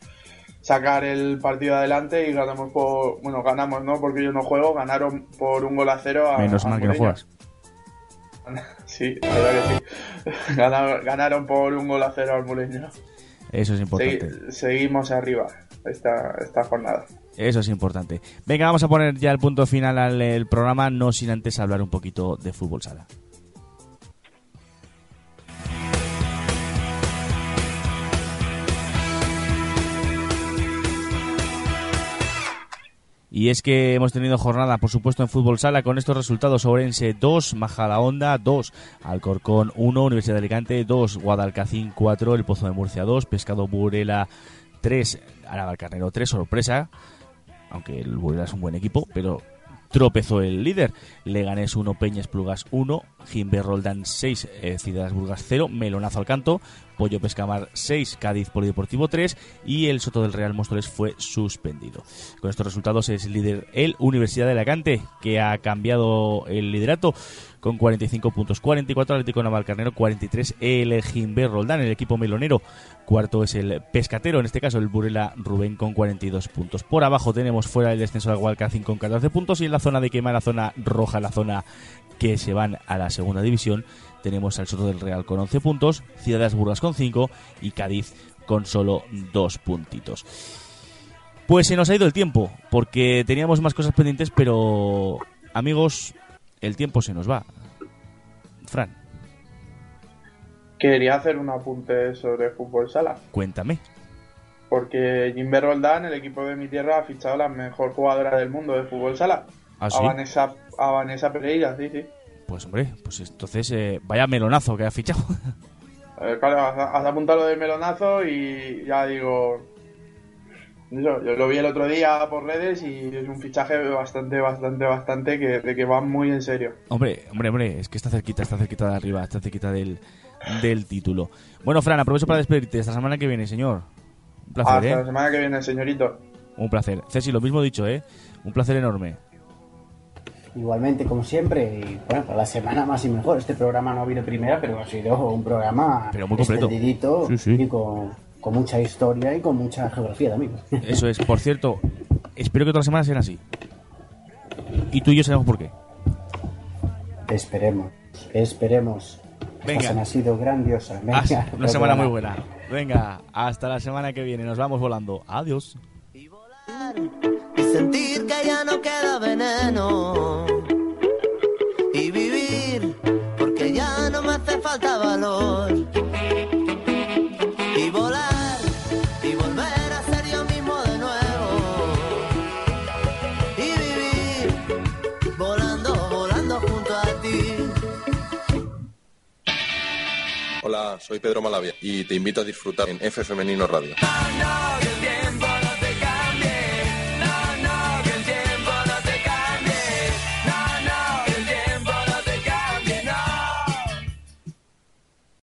sacar el partido adelante y ganamos por... Bueno, ganamos, ¿no? Porque yo no juego, ganaron por un gol a cero a Menos mal que no juegas. <laughs> Sí, la verdad que sí. <laughs> Ganaron, ganaron por un gol a cero al Mureño. Eso es importante. seguimos arriba esta, esta jornada. Eso es importante. Venga, vamos a poner ya el punto final al el programa, no sin antes hablar un poquito de fútbol sala. Y es que hemos tenido jornada, por supuesto, en fútbol sala con estos resultados: Orense 2, Majadahonda 2, Alcorcón 1, Universidad de Alicante 2, Guadalcacín 4, El Pozo de Murcia 2, Pescado Burela 3, Aravalcarnero 3, sorpresa. aunque el Burela es un buen equipo, pero tropezó el líder. Leganés 1, Peñas Plugas 1, Jimbe Roldán 6, eh, Ciudades Burgas 0, Melonazo al canto, Pollo Pescamar 6, Cádiz Polideportivo 3 y el Soto del Real Móstoles fue suspendido. Con estos resultados es líder el Universidad de Alicante, que ha cambiado el liderato con 45 puntos, 44 Atlético Navalcarnero, 43 el Jimbe Roldán, el equipo melonero. Cuarto es el Pescatero, en este caso el Burela Rubén con 42 puntos. Por abajo tenemos fuera el descenso de Gualcacín con 14 puntos y en la zona de quema, la zona roja, la zona que se van a la segunda división, tenemos al Soto del Real con 11 puntos, Ciudades Burgas con 5 y Cádiz con solo 2 puntitos. Pues se nos ha ido el tiempo, porque teníamos más cosas pendientes, pero amigos, el tiempo se nos va. Fran, Quería hacer un apunte sobre fútbol sala. cuéntame. Porque Jimbe Roldán, el equipo de mi tierra, ha fichado a la mejor jugadora del mundo de fútbol sala. ¿Ah, sí? a, Vanessa, a Vanessa Pereira, sí, sí. Pues hombre, pues entonces eh, vaya melonazo que ha fichado. Eh, claro, has, has apuntado lo del melonazo y ya digo. Yo lo vi el otro día por redes y es un fichaje bastante, bastante, bastante que, de que va muy en serio. hombre, hombre, hombre, es que está cerquita, está cerquita de arriba, está cerquita del, del título. Bueno, Fran, aprovecho para despedirte esta semana que viene, señor. Un placer, Hasta ¿eh? la semana que viene, señorito. Un placer. Ceci, lo mismo dicho, ¿eh? Un placer enorme. Igualmente, como siempre, y bueno, para la semana más y mejor. Este programa no ha habido primera, pero ha sido un programa Pero muy completo. extendidito Sí, sí. y con, con mucha historia y con mucha geografía también. Eso es. Por cierto, espero que todas las semanas sean así. Y tú y yo sabemos por qué. esperemos, esperemos. Venga. Esta semana ha sido grandiosa. Venga, una semana muy buena. Venga, hasta la semana que viene. Nos vamos volando. Adiós. y sentir que ya no queda veneno y vivir porque ya no me hace falta valor y volar y volver a ser yo mismo de nuevo y vivir volando, volando junto a ti. Hola, soy Pedro Malavia y te invito a disfrutar en F Femenino Radio.